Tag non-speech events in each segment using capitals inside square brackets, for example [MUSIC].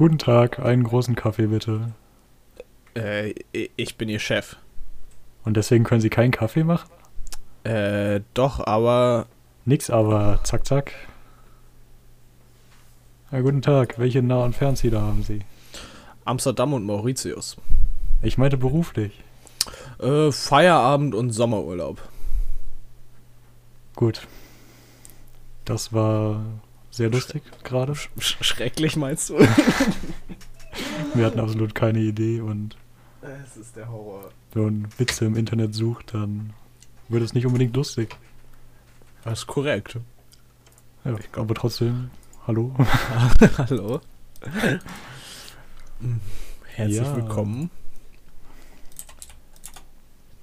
Guten Tag, einen großen Kaffee bitte. Äh, ich bin Ihr Chef. Und deswegen können Sie keinen Kaffee machen? Äh, doch, aber. Nix, aber zack, zack. Ja, guten Tag, welche Nah- und Fernziele haben Sie? Amsterdam und Mauritius. Ich meinte beruflich. Äh, Feierabend und Sommerurlaub. Gut. Das war sehr lustig gerade. Sch schrecklich meinst du? [LAUGHS] Wir hatten absolut keine Idee und Es ist der Horror. wenn man Witze im Internet sucht, dann wird es nicht unbedingt lustig. Das ist korrekt. Ja, aber trotzdem, hallo. [LAUGHS] Hallo. Herzlich Ja. willkommen.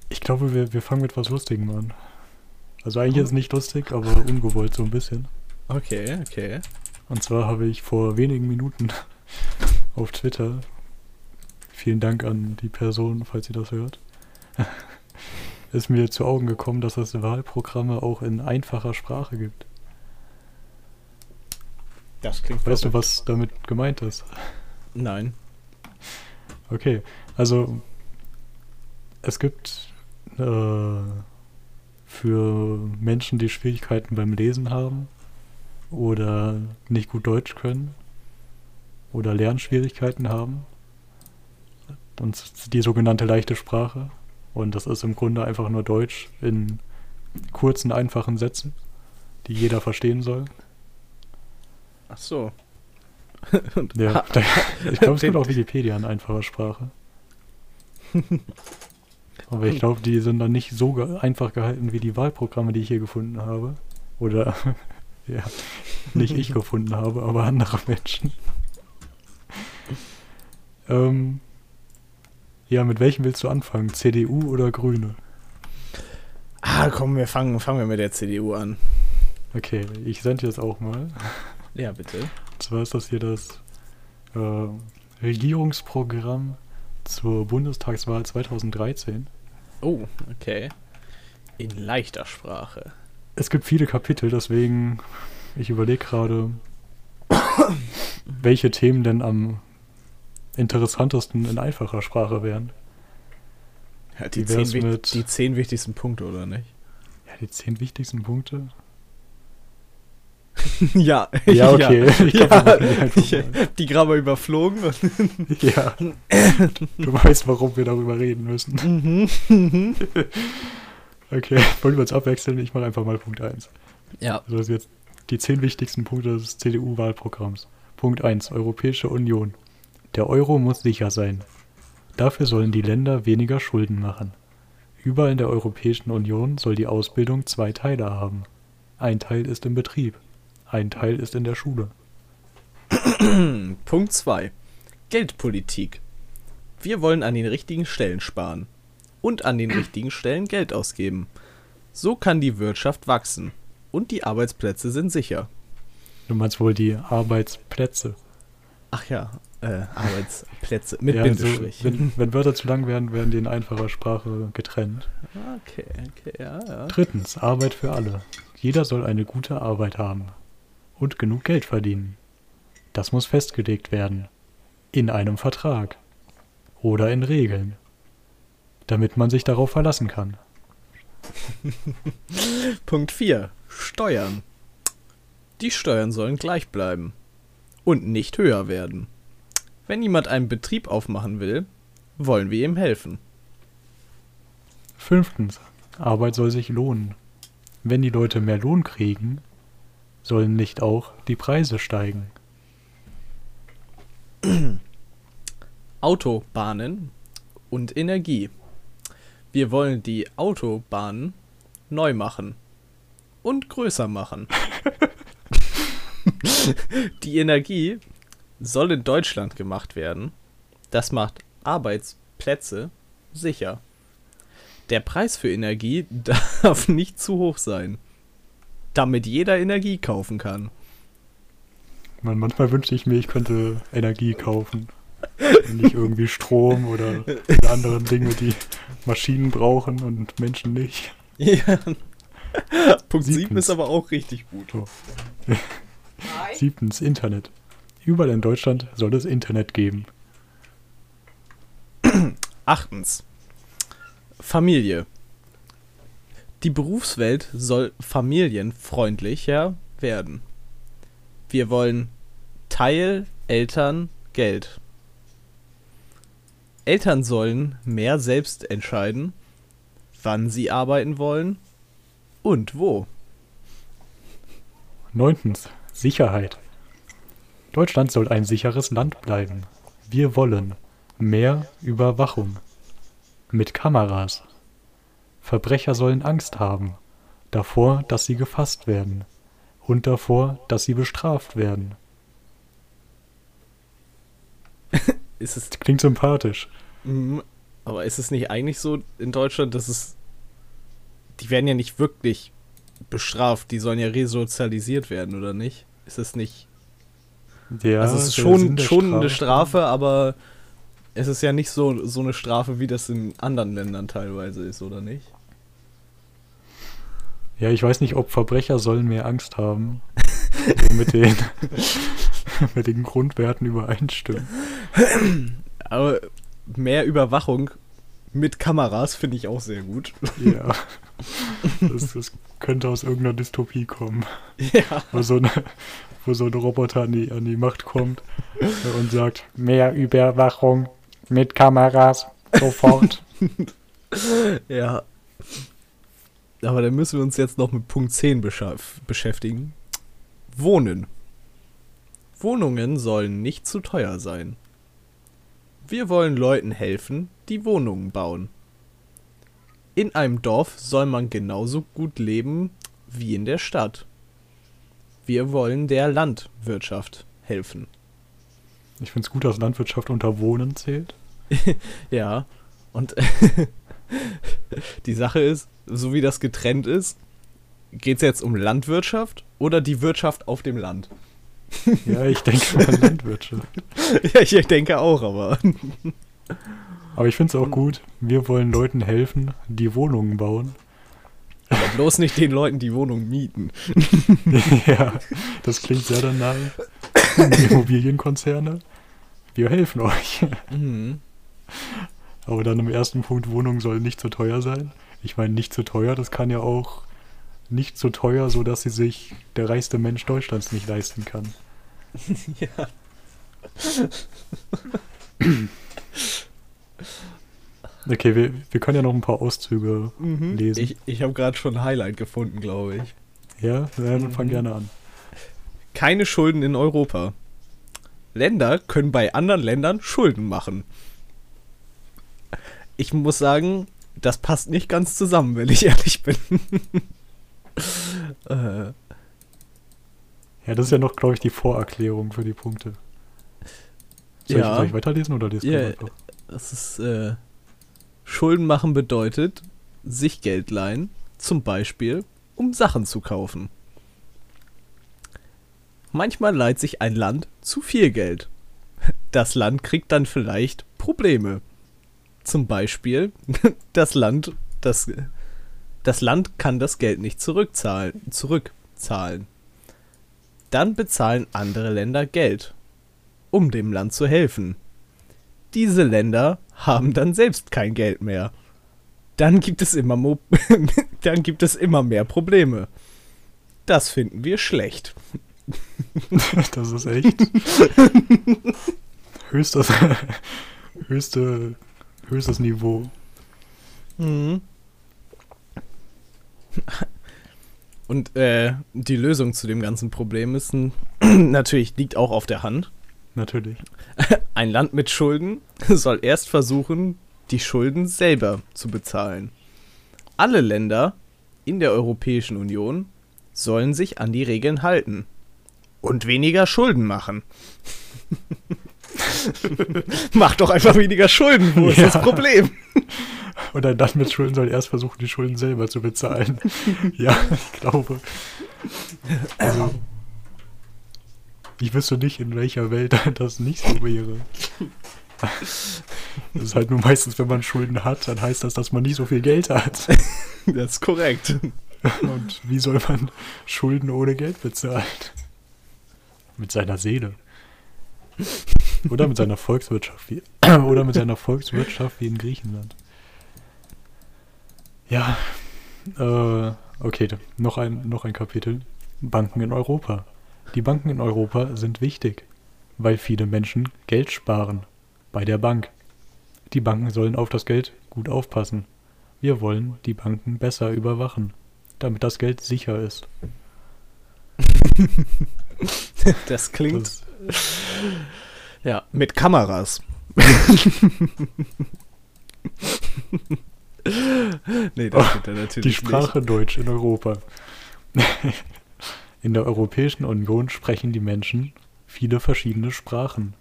Ich glaube, wir, wir fangen mit was Lustigem an. Also eigentlich ist es nicht lustig, aber ungewollt so ein bisschen. Okay, okay. Und zwar habe ich vor wenigen Minuten [LAUGHS] auf Twitter, vielen Dank an die Person, falls sie das hört, [LAUGHS] ist mir zu Augen gekommen, dass es Wahlprogramme auch in einfacher Sprache gibt. Das klingt Weißt du, was damit gemeint ist? Nein. Okay, also es gibt äh, für Menschen, die Schwierigkeiten beim Lesen haben oder nicht gut Deutsch können oder Lernschwierigkeiten haben, und die sogenannte leichte Sprache. Und das ist im Grunde einfach nur Deutsch in kurzen, einfachen Sätzen, die jeder verstehen soll. Ach so. [LAUGHS] Ja, [LAUGHS] ich glaube, es gibt [LAUGHS] auch Wikipedia in einfacher Sprache. Aber ich glaube, die sind dann nicht so einfach gehalten wie die Wahlprogramme, die ich hier gefunden habe. Oder, ja, nicht ich gefunden habe, aber andere Menschen. ähm, ja, mit welchem willst du anfangen? CDU oder Grüne? Ah, komm, wir fangen, fangen wir mit der CDU an. Okay, ich sende jetzt auch mal. Ja, bitte. Und zwar ist das hier das äh, Regierungsprogramm zur Bundestagswahl 2013. Oh, okay. In leichter Sprache. Es gibt viele Kapitel, deswegen ich überlege gerade, welche Themen denn am interessantesten in einfacher Sprache wären. Ja, die, zehn, mit- die zehn wichtigsten Punkte, oder nicht? Ja, die zehn wichtigsten Punkte. [LAUGHS] ja. [LAUGHS] Ja, okay. Ich glaub, machen die ich, die gerade mal überflogen. [LAUGHS] Ja. Du weißt, warum wir darüber reden müssen. Mhm. Okay, [LAUGHS] wollen wir uns abwechseln? Ich mache einfach mal Punkt 1. ja. Also das sind jetzt die zehn wichtigsten Punkte des CDU-Wahlprogramms. Punkt 1. Europäische Union. Der Euro muss sicher sein. Dafür sollen die Länder weniger Schulden machen. Überall in der Europäischen Union soll die Ausbildung zwei Teile haben. Ein Teil ist im Betrieb, ein Teil ist in der Schule. [CLEARS THROAT] Punkt 2. Geldpolitik. Wir wollen an den richtigen Stellen sparen und an den richtigen Stellen Geld ausgeben. So kann die Wirtschaft wachsen und die Arbeitsplätze sind sicher. Du meinst wohl die Arbeitsplätze. Ach ja, äh, Arbeitsplätze [LAUGHS] mit ja, also, Bindestrich. wenn, wenn Wörter zu lang werden, werden die in einfacher Sprache getrennt. okay, okay, ja, ja. Drittens, Arbeit für alle. Jeder soll eine gute Arbeit haben und genug Geld verdienen. Das muss festgelegt werden. In einem Vertrag. Oder in Regeln. Damit man sich darauf verlassen kann. [LAUGHS] Punkt 4. Steuern. Die Steuern sollen gleich bleiben und nicht höher werden. Wenn jemand einen Betrieb aufmachen will, wollen wir ihm helfen. Fünftens, Arbeit soll sich lohnen. Wenn die Leute mehr Lohn kriegen, sollen nicht auch die Preise steigen. [CLEARS THROAT] Autobahnen und Energie. Wir wollen die Autobahnen neu machen und größer machen. [LAUGHS] die Energie soll in Deutschland gemacht werden. Das macht Arbeitsplätze sicher. Der Preis für Energie [LAUGHS] darf nicht zu hoch sein, damit jeder Energie kaufen kann. Man, manchmal wünschte ich mir, ich könnte Energie kaufen. [LAUGHS] Nicht irgendwie Strom oder andere Dinge, die Maschinen brauchen und Menschen nicht. Ja. [LAUGHS] Punkt 7 Siebtens. ist aber auch richtig gut. So. [LAUGHS] Siebtens, Internet. Überall in Deutschland soll es Internet geben. [CLEARS THROAT] Achtens. Familie. Die Berufswelt soll familienfreundlicher werden. Wir wollen Teil, Eltern, Geld. Eltern sollen mehr selbst entscheiden, wann sie arbeiten wollen und wo. Neuntens. Sicherheit. Deutschland soll ein sicheres Land bleiben. Wir wollen mehr Überwachung. Mit Kameras. Verbrecher sollen Angst haben. Davor, dass sie gefasst werden. Und davor, dass sie bestraft werden. [LAUGHS] Ist es, Klingt sympathisch. Mm, aber ist es nicht eigentlich so in Deutschland, dass es. Die werden ja nicht wirklich bestraft, die sollen ja resozialisiert werden, oder nicht? Ist es nicht. Ja, also es ist schon, schon eine Strafe, aber es ist ja nicht so, so eine Strafe, wie das in anderen Ländern teilweise ist, oder nicht? Ja, ich weiß nicht, ob Verbrecher sollen mehr Angst haben. [LAUGHS] mit den, [LAUGHS] [LAUGHS] mit den Grundwerten übereinstimmen. [CLEARS THROAT] Aber mehr Überwachung mit Kameras finde ich auch sehr gut. Ja. [LAUGHS] Das, das könnte aus irgendeiner Dystopie kommen. Ja. Wo so, eine, wo so ein Roboter an die, an die Macht kommt und sagt, mehr Überwachung mit Kameras, sofort. [LAUGHS] Ja. Aber dann müssen wir uns jetzt noch mit Punkt 10 beschaff- beschäftigen. Wohnen. Wohnungen sollen nicht zu teuer sein. Wir wollen Leuten helfen, die Wohnungen bauen. In einem Dorf soll man genauso gut leben wie in der Stadt. Wir wollen der Landwirtschaft helfen. Ich finde es gut, dass Landwirtschaft unter Wohnen zählt. [LAUGHS] Ja, und [LAUGHS] die Sache ist, so wie das getrennt ist, geht es jetzt um Landwirtschaft oder die Wirtschaft auf dem Land? [LAUGHS] Ja, ich denke mal Landwirtschaft. [LAUGHS] ja, ich denke auch, aber. [LAUGHS] Aber ich finde es auch gut, wir wollen Leuten helfen, die Wohnungen bauen. aber bloß nicht den Leuten, die Wohnungen mieten. ja, das klingt sehr danach. Immobilienkonzerne. Wir helfen euch. Mhm. Aber dann im ersten Punkt, Wohnung soll nicht zu teuer sein. Ich meine, nicht zu teuer, das kann ja auch nicht so teuer, so dass sie sich der reichste Mensch Deutschlands nicht leisten kann. [LAUGHS] ja. [CLEARS THROAT] Okay, wir, wir können ja noch ein paar Auszüge Mhm. lesen. Ich, ich habe gerade schon ein Highlight gefunden, glaube ich. ja, dann fang Mhm. gerne an. Keine Schulden in Europa. Länder können bei anderen Ländern Schulden machen. Ich muss sagen, das passt nicht ganz zusammen, wenn ich ehrlich bin. [LAUGHS] [LAUGHS] äh, Ja, das ist ja noch, glaube ich, die Vorerklärung für die Punkte. Soll, Ja. ich, soll ich weiterlesen oder lest Ja, einfach? das ist, äh, Schulden machen bedeutet, sich Geld leihen, zum Beispiel, um Sachen zu kaufen. Manchmal leiht sich ein Land zu viel Geld. Das Land kriegt dann vielleicht Probleme. Zum Beispiel, [LAUGHS] das Land, das, das Land kann das Geld nicht zurückzahlen, zurückzahlen. Dann bezahlen andere Länder Geld, um dem Land zu helfen. Diese Länder haben dann selbst kein Geld mehr. Dann gibt es immer, Mo [LAUGHS] dann gibt es immer mehr Probleme. Das finden wir schlecht. [LAUGHS] Das ist echt. [LAUGHS] höchstes, höchste, höchstes Niveau. Mhm. [LAUGHS] Und äh, die Lösung zu dem ganzen Problem ist [CLEARS THROAT] natürlich liegt auch auf der Hand. Natürlich. [LAUGHS] Ein Land mit Schulden [LAUGHS] soll erst versuchen, die Schulden selber zu bezahlen. Alle Länder in der Europäischen Union sollen sich an die Regeln halten und weniger Schulden machen. Mach doch einfach weniger Schulden, wo ist Ja. das Problem? Und ein Land mit Schulden soll erst versuchen, die Schulden selber zu bezahlen. [LAUGHS] ja, ich glaube. Also, ich wüsste nicht, in welcher Welt das nicht so wäre. Das ist halt nur meistens, wenn man Schulden hat, dann heißt das, dass man nicht so viel Geld hat. [LAUGHS] Das ist korrekt. Und wie soll man Schulden ohne Geld bezahlen? Mit seiner Seele. Oder mit seiner Volkswirtschaft wie, oder mit seiner Volkswirtschaft wie in Griechenland. Ja, äh, okay, noch ein, noch ein Kapitel. Banken in Europa. Die Banken in Europa sind wichtig, weil viele Menschen Geld sparen bei der Bank. Die Banken sollen auf das Geld gut aufpassen. Wir wollen die Banken besser überwachen, damit das Geld sicher ist. [LAUGHS] Das klingt. Das ja, mit Kameras. [LAUGHS] nee, das geht ja natürlich Die Sprache nicht. Deutsch in Europa. In der Europäischen Union sprechen die Menschen viele verschiedene Sprachen.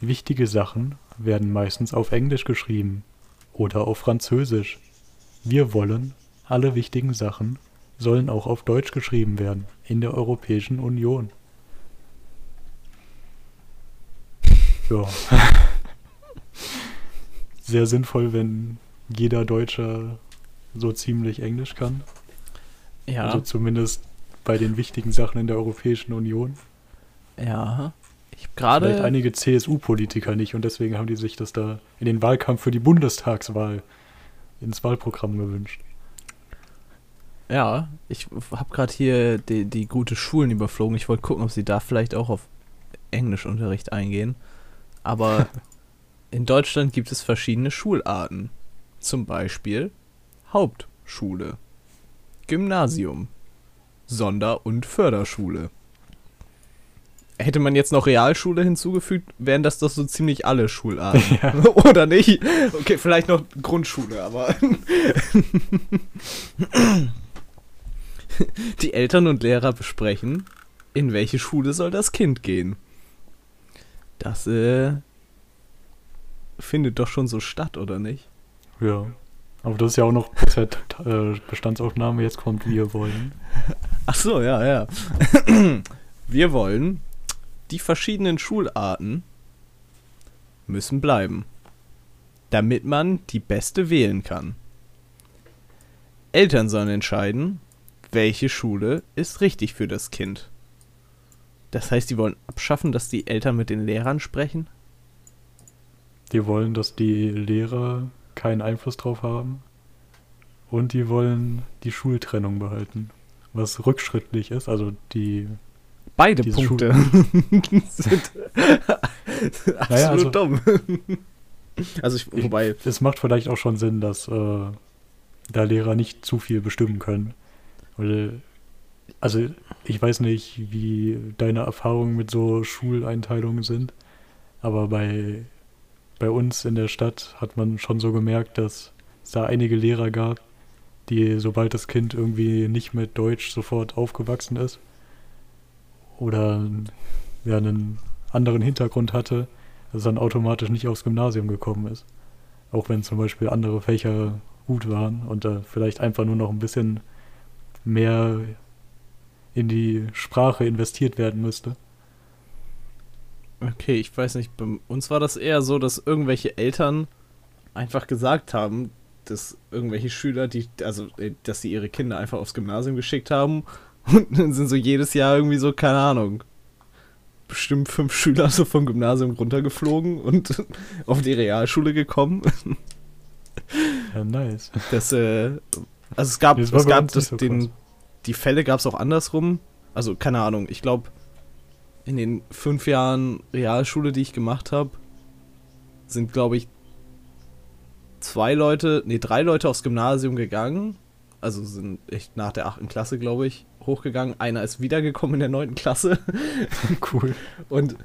Wichtige Sachen werden meistens auf Englisch geschrieben oder auf Französisch. Wir wollen, alle wichtigen Sachen sollen auch auf Deutsch geschrieben werden in der Europäischen Union. Ja. [LAUGHS] Sehr sinnvoll, wenn jeder Deutscher so ziemlich Englisch kann. Ja. Also zumindest bei den wichtigen Sachen in der Europäischen Union. Ja. Ich gerade. Vielleicht einige CSU-Politiker nicht und deswegen haben die sich das da in den Wahlkampf für die Bundestagswahl ins Wahlprogramm gewünscht. Ja, ich habe gerade hier die, die gute Schulen überflogen. Ich wollte gucken, ob sie da vielleicht auch auf Englischunterricht eingehen. Aber [LAUGHS] in Deutschland gibt es verschiedene Schularten. Zum Beispiel Hauptschule, Gymnasium, Sonder- und Förderschule. Hätte man jetzt noch Realschule hinzugefügt, wären das doch so ziemlich alle Schularten. [LAUGHS] Ja. [LAUGHS] Oder nicht? Okay, vielleicht noch Grundschule, aber. [LAUGHS] Die Eltern und Lehrer besprechen, in welche Schule soll das Kind gehen. Das äh, findet doch schon so statt, oder nicht? Ja. Aber das ist ja auch noch äh, Bestandsaufnahme, jetzt kommt wir wollen. [LAUGHS] Ach so, ja, ja. [CLEARS THROAT] wir wollen, die verschiedenen Schularten müssen bleiben, damit man die beste wählen kann. Eltern sollen entscheiden, welche Schule ist richtig für das Kind. Das heißt, die wollen abschaffen, dass die Eltern mit den Lehrern sprechen? Die wollen, dass die Lehrer keinen Einfluss drauf haben. Und die wollen die Schultrennung behalten. Was rückschrittlich ist, also die. Beide Punkte [LAUGHS] sind absolut naja, also, dumm. also ich, wobei. Ich, es macht vielleicht auch schon Sinn, dass äh, da Lehrer nicht zu viel bestimmen können. Weil, also ich weiß nicht, wie deine Erfahrungen mit so Schuleinteilungen sind, aber bei bei uns in der Stadt hat man schon so gemerkt, dass es da einige Lehrer gab, die, sobald das Kind irgendwie nicht mit Deutsch sofort aufgewachsen ist oder ja, einen anderen Hintergrund hatte, dass es dann automatisch nicht aufs Gymnasium gekommen ist. Auch wenn zum Beispiel andere Fächer gut waren und da vielleicht einfach nur noch ein bisschen mehr in die Sprache investiert werden müsste. Okay, ich weiß nicht, bei uns war das eher so, dass irgendwelche Eltern einfach gesagt haben, dass irgendwelche Schüler, die, also, äh, dass sie ihre Kinder einfach aufs Gymnasium geschickt haben [LAUGHS] und dann sind so jedes Jahr irgendwie so, keine Ahnung, bestimmt fünf Schüler so vom Gymnasium runtergeflogen und [LAUGHS] auf die Realschule gekommen. [LAUGHS] Ja, nice. Das, äh, also es gab, es gab das, so den, die Fälle gab es auch andersrum. Also, keine Ahnung, ich glaube, in den fünf Jahren Realschule, die ich gemacht habe, sind, glaube ich, zwei Leute, nee, drei Leute aufs Gymnasium gegangen. Also sind echt nach der achten Klasse, glaube ich, hochgegangen. Einer ist wiedergekommen in der neunten Klasse. [LAUGHS] cool. Und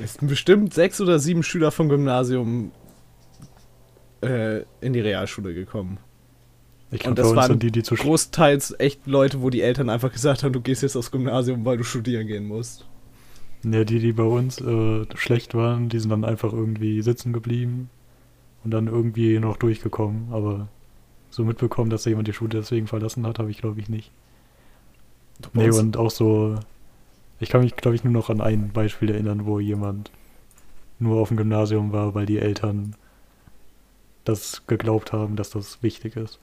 es sind bestimmt sechs oder sieben Schüler vom Gymnasium äh, in die Realschule gekommen. Ich glaub, und das waren die, die großteils echt Leute, wo die Eltern einfach gesagt haben, du gehst jetzt aufs Gymnasium, weil du studieren gehen musst. Ja, die, die bei uns äh, schlecht waren, die sind dann einfach irgendwie sitzen geblieben und dann irgendwie noch durchgekommen. Aber so mitbekommen, dass da jemand die Schule deswegen verlassen hat, habe ich glaube ich nicht. Nee, und auch so, ich kann mich glaube ich nur noch an ein Beispiel erinnern, wo jemand nur auf dem Gymnasium war, weil die Eltern das geglaubt haben, dass das wichtig ist.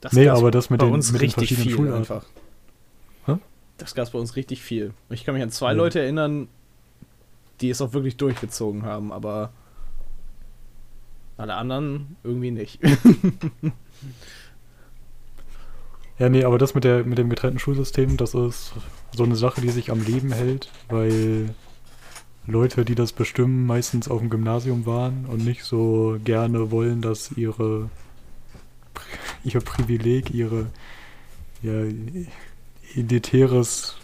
Das nee, aber das mit den, uns mit richtig den verschiedenen viel einfach. Das gab es bei uns richtig viel. Ich kann mich an zwei ja. Leute erinnern, die es auch wirklich durchgezogen haben, aber alle anderen irgendwie nicht. [LAUGHS] Ja, nee, aber das mit, der, mit dem getrennten Schulsystem, das ist so eine Sache, die sich am Leben hält, weil Leute, die das bestimmen, meistens auf dem Gymnasium waren und nicht so gerne wollen, dass ihre [LAUGHS] ihr Privileg, ihre ja, elitäres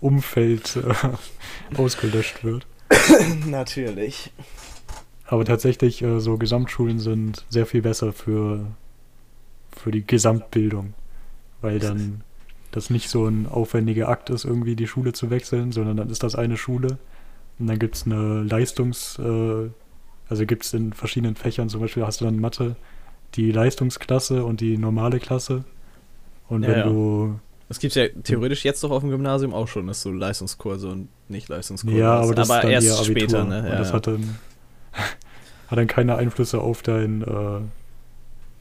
Umfeld äh, [LAUGHS] ausgelöscht wird. Natürlich. Aber tatsächlich, äh, so Gesamtschulen sind sehr viel besser für, für die Gesamtbildung, weil dann das nicht so ein aufwendiger Akt ist, irgendwie die Schule zu wechseln, sondern dann ist das eine Schule und dann gibt es eine Leistungs-, äh, also gibt es in verschiedenen Fächern, zum Beispiel hast du dann Mathe, die Leistungsklasse und die normale Klasse. Und Ja, wenn ja. du Das gibt ja theoretisch jetzt doch auf dem Gymnasium auch schon, dass du Leistungskurse und nicht Leistungskurse Ja, aber das ist dann erst Abitur. später, ne? Und Ja, das ja. hat dann, [LAUGHS] hat dann keine Einflüsse auf dein, äh,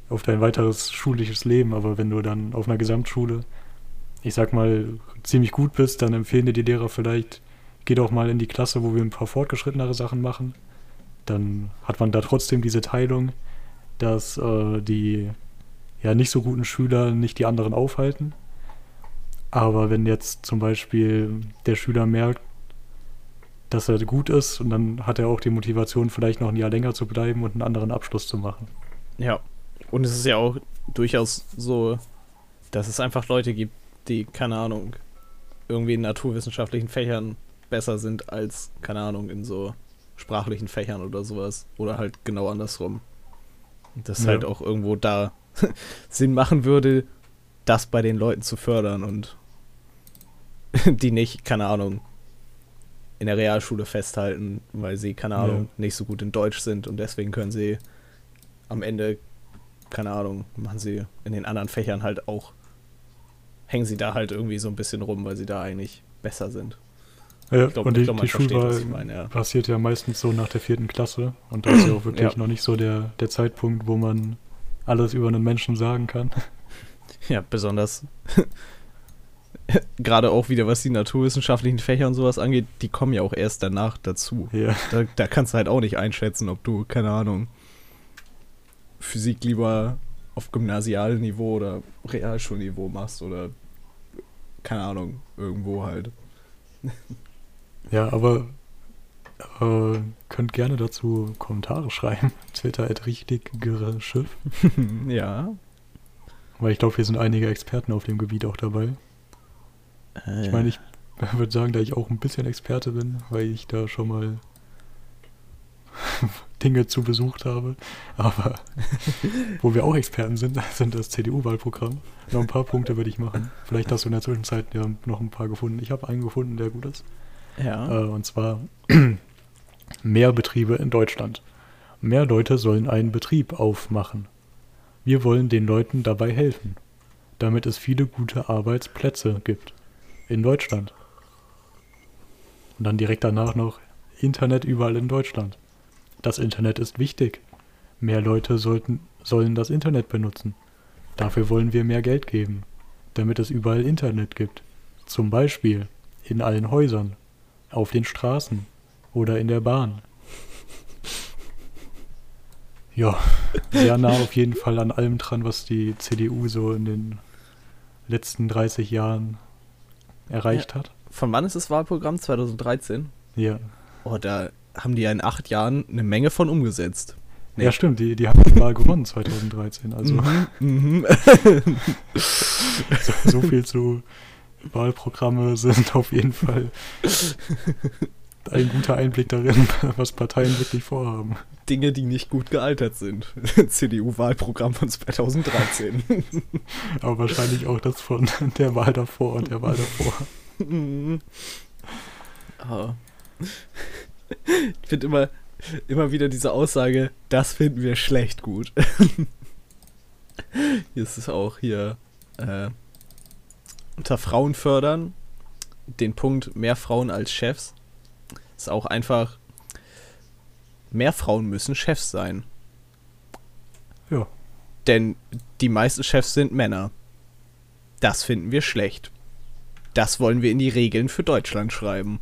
auf dein weiteres schulisches Leben. Aber wenn du dann auf einer Gesamtschule, ich sag mal, ziemlich gut bist, dann empfehlen dir die Lehrer vielleicht, geh doch mal in die Klasse, wo wir ein paar fortgeschrittenere Sachen machen. Dann hat man da trotzdem diese Teilung, dass äh, die ja nicht so guten Schüler nicht die anderen aufhalten. Aber wenn jetzt zum Beispiel der Schüler merkt, dass er gut ist und dann hat er auch die Motivation, vielleicht noch ein Jahr länger zu bleiben und einen anderen Abschluss zu machen. Ja. Und es ist ja auch durchaus so, dass es einfach Leute gibt, die, keine Ahnung, irgendwie in naturwissenschaftlichen Fächern besser sind als, keine Ahnung, in so sprachlichen Fächern oder sowas. Oder halt genau andersrum. Und das Ja. halt auch irgendwo da [LAUGHS] Sinn machen würde, das bei den Leuten zu fördern und [LAUGHS] die nicht, keine Ahnung, in der Realschule festhalten, weil sie, keine Ja. Ahnung, nicht so gut in Deutsch sind und deswegen können sie am Ende, keine Ahnung, machen sie in den anderen Fächern halt auch, hängen sie da halt irgendwie so ein bisschen rum, weil sie da eigentlich besser sind. Ja, glaub- und ich die, glaub, die Schulwahl ich meine, ja. passiert ja meistens so nach der vierten Klasse und da [CLEARS THROAT] ist ja auch wirklich Ja. noch nicht so der, der Zeitpunkt, wo man alles über einen Menschen sagen kann. Ja, besonders [LAUGHS] gerade auch wieder, was die naturwissenschaftlichen Fächer und sowas angeht, die kommen ja auch erst danach dazu. Ja, Da, da kannst du halt auch nicht einschätzen, ob du, keine Ahnung, Physik lieber auf Gymnasialniveau oder Realschulniveau machst oder keine Ahnung, irgendwo halt. [LAUGHS] ja aber äh, könnt gerne dazu Kommentare schreiben. [LAUGHS] Twitter at richtig Schiff. ja. Weil ich glaube, hier sind einige Experten auf dem Gebiet auch dabei. Ich meine, ich [LAUGHS] würde sagen, da ich auch ein bisschen Experte bin, weil ich da schon mal [LAUGHS] Dinge zu besucht habe. Aber [LAUGHS] wo wir auch Experten sind, sind das CDU-Wahlprogramm. Noch ein paar Punkte würde ich machen. Vielleicht hast du in der Zwischenzeit ja noch ein paar gefunden. Ich habe einen gefunden, der gut ist. ja. Äh, und zwar [CLEARS THROAT] mehr Betriebe in Deutschland. Mehr Leute sollen einen Betrieb aufmachen. Wir wollen den Leuten dabei helfen, damit es viele gute Arbeitsplätze gibt. In Deutschland. Und dann direkt danach noch Internet überall in Deutschland. Das Internet ist wichtig. Mehr Leute sollten, sollen das Internet benutzen. Dafür wollen wir mehr Geld geben, damit es überall Internet gibt. Zum Beispiel in allen Häusern, auf den Straßen oder in der Bahn. Ja, sehr nah auf jeden Fall an allem dran, was die CDU so in den letzten 30 Jahren erreicht hat. Von wann ist das Wahlprogramm? 2013? Ja. Oh, da haben die ja in acht Jahren eine Menge von umgesetzt. Nee. Ja, stimmt, die, die haben die Wahl gewonnen 2013. Also Mhm, mhm. [LAUGHS] so, so viel zu Wahlprogramme sind auf jeden Fall [LAUGHS] ein guter Einblick darin, [LAUGHS] was Parteien wirklich vorhaben. Dinge, die nicht gut gealtert sind. [LAUGHS] CDU-Wahlprogramm von 2013. [LAUGHS] Aber wahrscheinlich auch das von der Wahl davor und der Wahl davor. Ah. Ich finde immer, immer wieder diese Aussage, das finden wir schlecht gut. Hier ist es auch hier äh, unter Frauen fördern, den Punkt mehr Frauen als Chefs. Ist auch einfach, mehr Frauen müssen Chefs sein. Ja. Denn die meisten Chefs sind Männer. Das finden wir schlecht. Das wollen wir in die Regeln für Deutschland schreiben.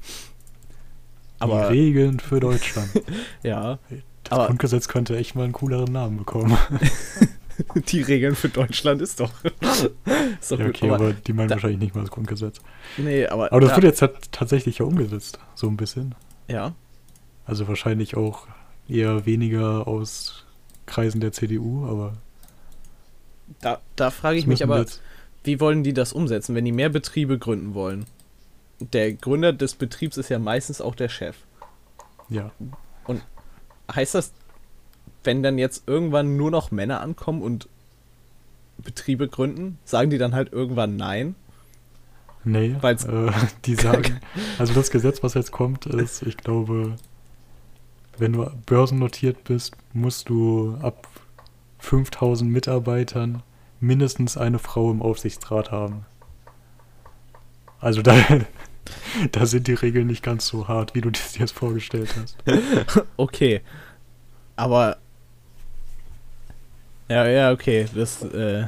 Aber die Regeln für Deutschland. [LAUGHS] ja, Das Aber- Grundgesetz könnte echt mal einen cooleren Namen bekommen. [LAUGHS] [LAUGHS] die Regeln für Deutschland ist doch. [LAUGHS] ist doch ja, okay, aber, aber, die meinen da- wahrscheinlich nicht mal das Grundgesetz. nee, aber, Aber das da- wird jetzt tat- tatsächlich ja umgesetzt, so ein bisschen. ja. Also wahrscheinlich auch eher weniger aus Kreisen der CDU, aber Da, da frage ich mich aber, jetzt- wie wollen die das umsetzen, wenn die mehr Betriebe gründen wollen? Der Gründer des Betriebs ist ja meistens auch der Chef. ja, Heißt das, wenn dann jetzt irgendwann nur noch Männer ankommen und Betriebe gründen, sagen die dann halt irgendwann nein? nee, Weil's- äh, [LAUGHS] die sagen, [LAUGHS] also das Gesetz, was jetzt kommt, ist, ich glaube, wenn du börsennotiert bist, musst du ab 5000 Mitarbeitern mindestens eine Frau im Aufsichtsrat haben. Also da, [LAUGHS] da sind die Regeln nicht ganz so hart, wie du das dir jetzt vorgestellt hast. Okay. Aber. Ja, ja, okay. Das, äh.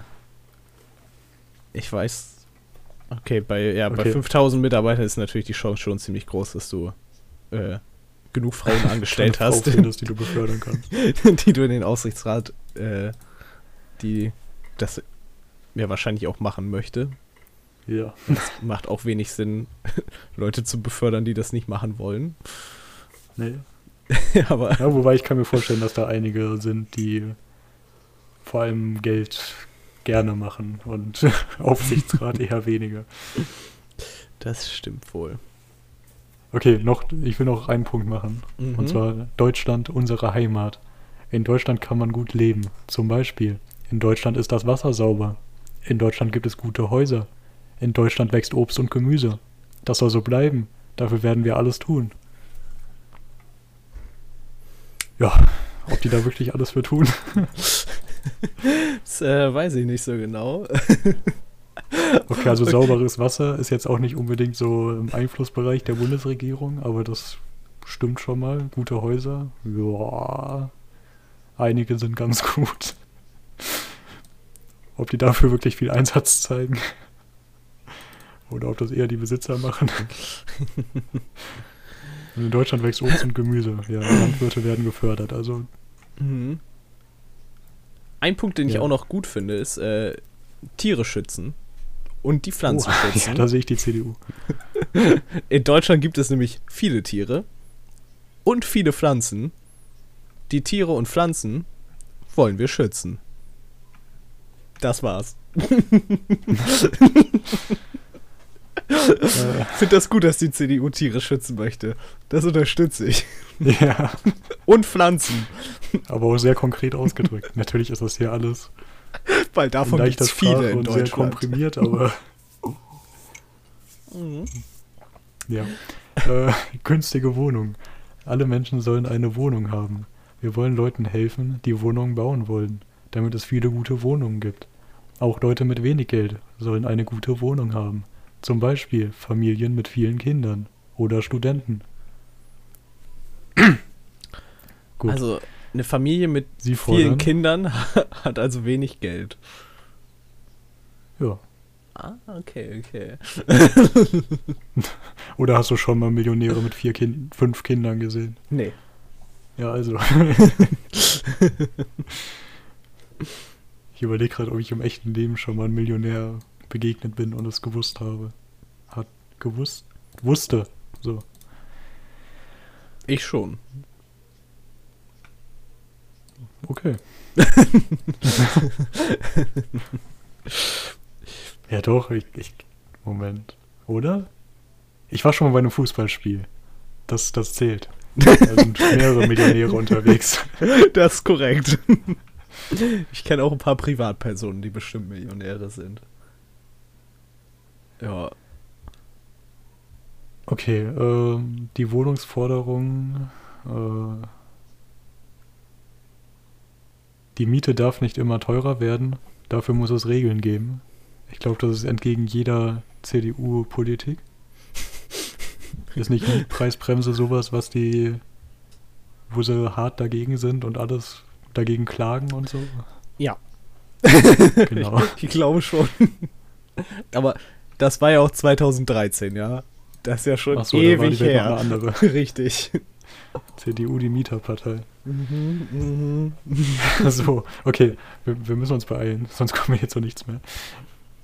Ich weiß. Okay, bei, ja, bei Okay. 5000 Mitarbeitern ist natürlich die Chance schon ziemlich groß, dass du äh, genug Frauen [LAUGHS] angestellt Eine Frau hast, findest, die du befördern kannst. [LAUGHS] die du in den Aufsichtsrat, äh, die das ja wahrscheinlich auch machen möchte. Ja. Macht auch wenig Sinn, [LAUGHS] Leute zu befördern, die das nicht machen wollen. Nee. [LAUGHS] Aber Ja, wobei ich kann mir vorstellen, dass da einige sind, die vor allem Geld gerne machen und [LAUGHS] Aufsichtsrat eher weniger. das stimmt wohl. Okay, noch, ich will noch einen Punkt machen. Mhm. Und zwar Deutschland, unsere Heimat. In Deutschland kann man gut leben. Zum Beispiel, in Deutschland ist das Wasser sauber. In Deutschland gibt es gute Häuser. In Deutschland wächst Obst und Gemüse. Das soll so bleiben. Dafür werden wir alles tun. Ja, ob die da wirklich alles für tun? [LAUGHS] Das äh, weiß ich nicht so genau. [LAUGHS] Okay, also Okay. sauberes Wasser ist jetzt auch nicht unbedingt so im Einflussbereich der Bundesregierung, aber das stimmt schon mal. Gute Häuser, ja, einige sind ganz gut. Ob die dafür wirklich viel Einsatz zeigen oder ob das eher die Besitzer machen. [LAUGHS] Und in Deutschland wächst Obst und Gemüse. Ja, [LAUGHS] Landwirte werden gefördert. Also Mhm. Ein Punkt, den ich Ja. auch noch gut finde, ist äh, Tiere schützen und die Pflanzen oh, [LAUGHS] ja, schützen. da sehe ich die CDU. [LAUGHS] In Deutschland gibt es nämlich viele Tiere und viele Pflanzen. Die Tiere und Pflanzen wollen wir schützen. Das war's. Ich finde das gut, dass die CDU Tiere schützen möchte. Das unterstütze ich. ja, Und Pflanzen. aber auch sehr konkret ausgedrückt. Natürlich ist das hier alles Weil davon gibt es viele in und sehr Deutschland. komprimiert, aber Mhm. ja. Äh, günstige Wohnung. Alle Menschen sollen eine Wohnung haben. Wir wollen Leuten helfen, die Wohnungen bauen wollen, damit es viele gute Wohnungen gibt. Auch Leute mit wenig Geld sollen eine gute Wohnung haben. Zum Beispiel Familien mit vielen Kindern oder Studenten. [CLEARS THROAT] Gut, Also eine Familie mit Sie vielen. Kindern [LAUGHS] hat also wenig Geld. Ja. Ah, okay, okay. [LAUGHS] Oder hast du schon mal Millionäre mit vier kind fünf Kindern gesehen? Nee. Ja, also. [LAUGHS] ich überlege gerade, ob ich im echten Leben schon mal einem Millionär begegnet bin und es gewusst habe. Hat gewusst? Wusste. So. Ich schon. Okay. [LAUGHS] ja, doch, ich, ich. Moment. Oder? Ich war schon mal bei einem Fußballspiel. Das, das zählt. Da sind mehrere Millionäre unterwegs. [LAUGHS] Das ist korrekt. Ich kenne auch ein paar Privatpersonen, die bestimmt Millionäre sind. Ja. Okay, ähm, die Wohnungsforderung. Äh, die Miete darf nicht immer teurer werden. Dafür muss es Regeln geben. Ich glaube, das ist entgegen jeder CDU-Politik. [LAUGHS] Ist nicht die Preisbremse sowas, was die, wo sie hart dagegen sind und alles dagegen klagen und so? Ja. Genau. [LAUGHS] Ich glaube schon. Aber das war ja auch 2013, ja. Das ist ja schon so, ewig noch her. eine andere. [LAUGHS] Richtig. CDU, die Mieterpartei. Mhm, [LAUGHS] so, okay, wir, wir müssen uns beeilen, [LAUGHS] sonst kommen wir jetzt zu nichts mehr.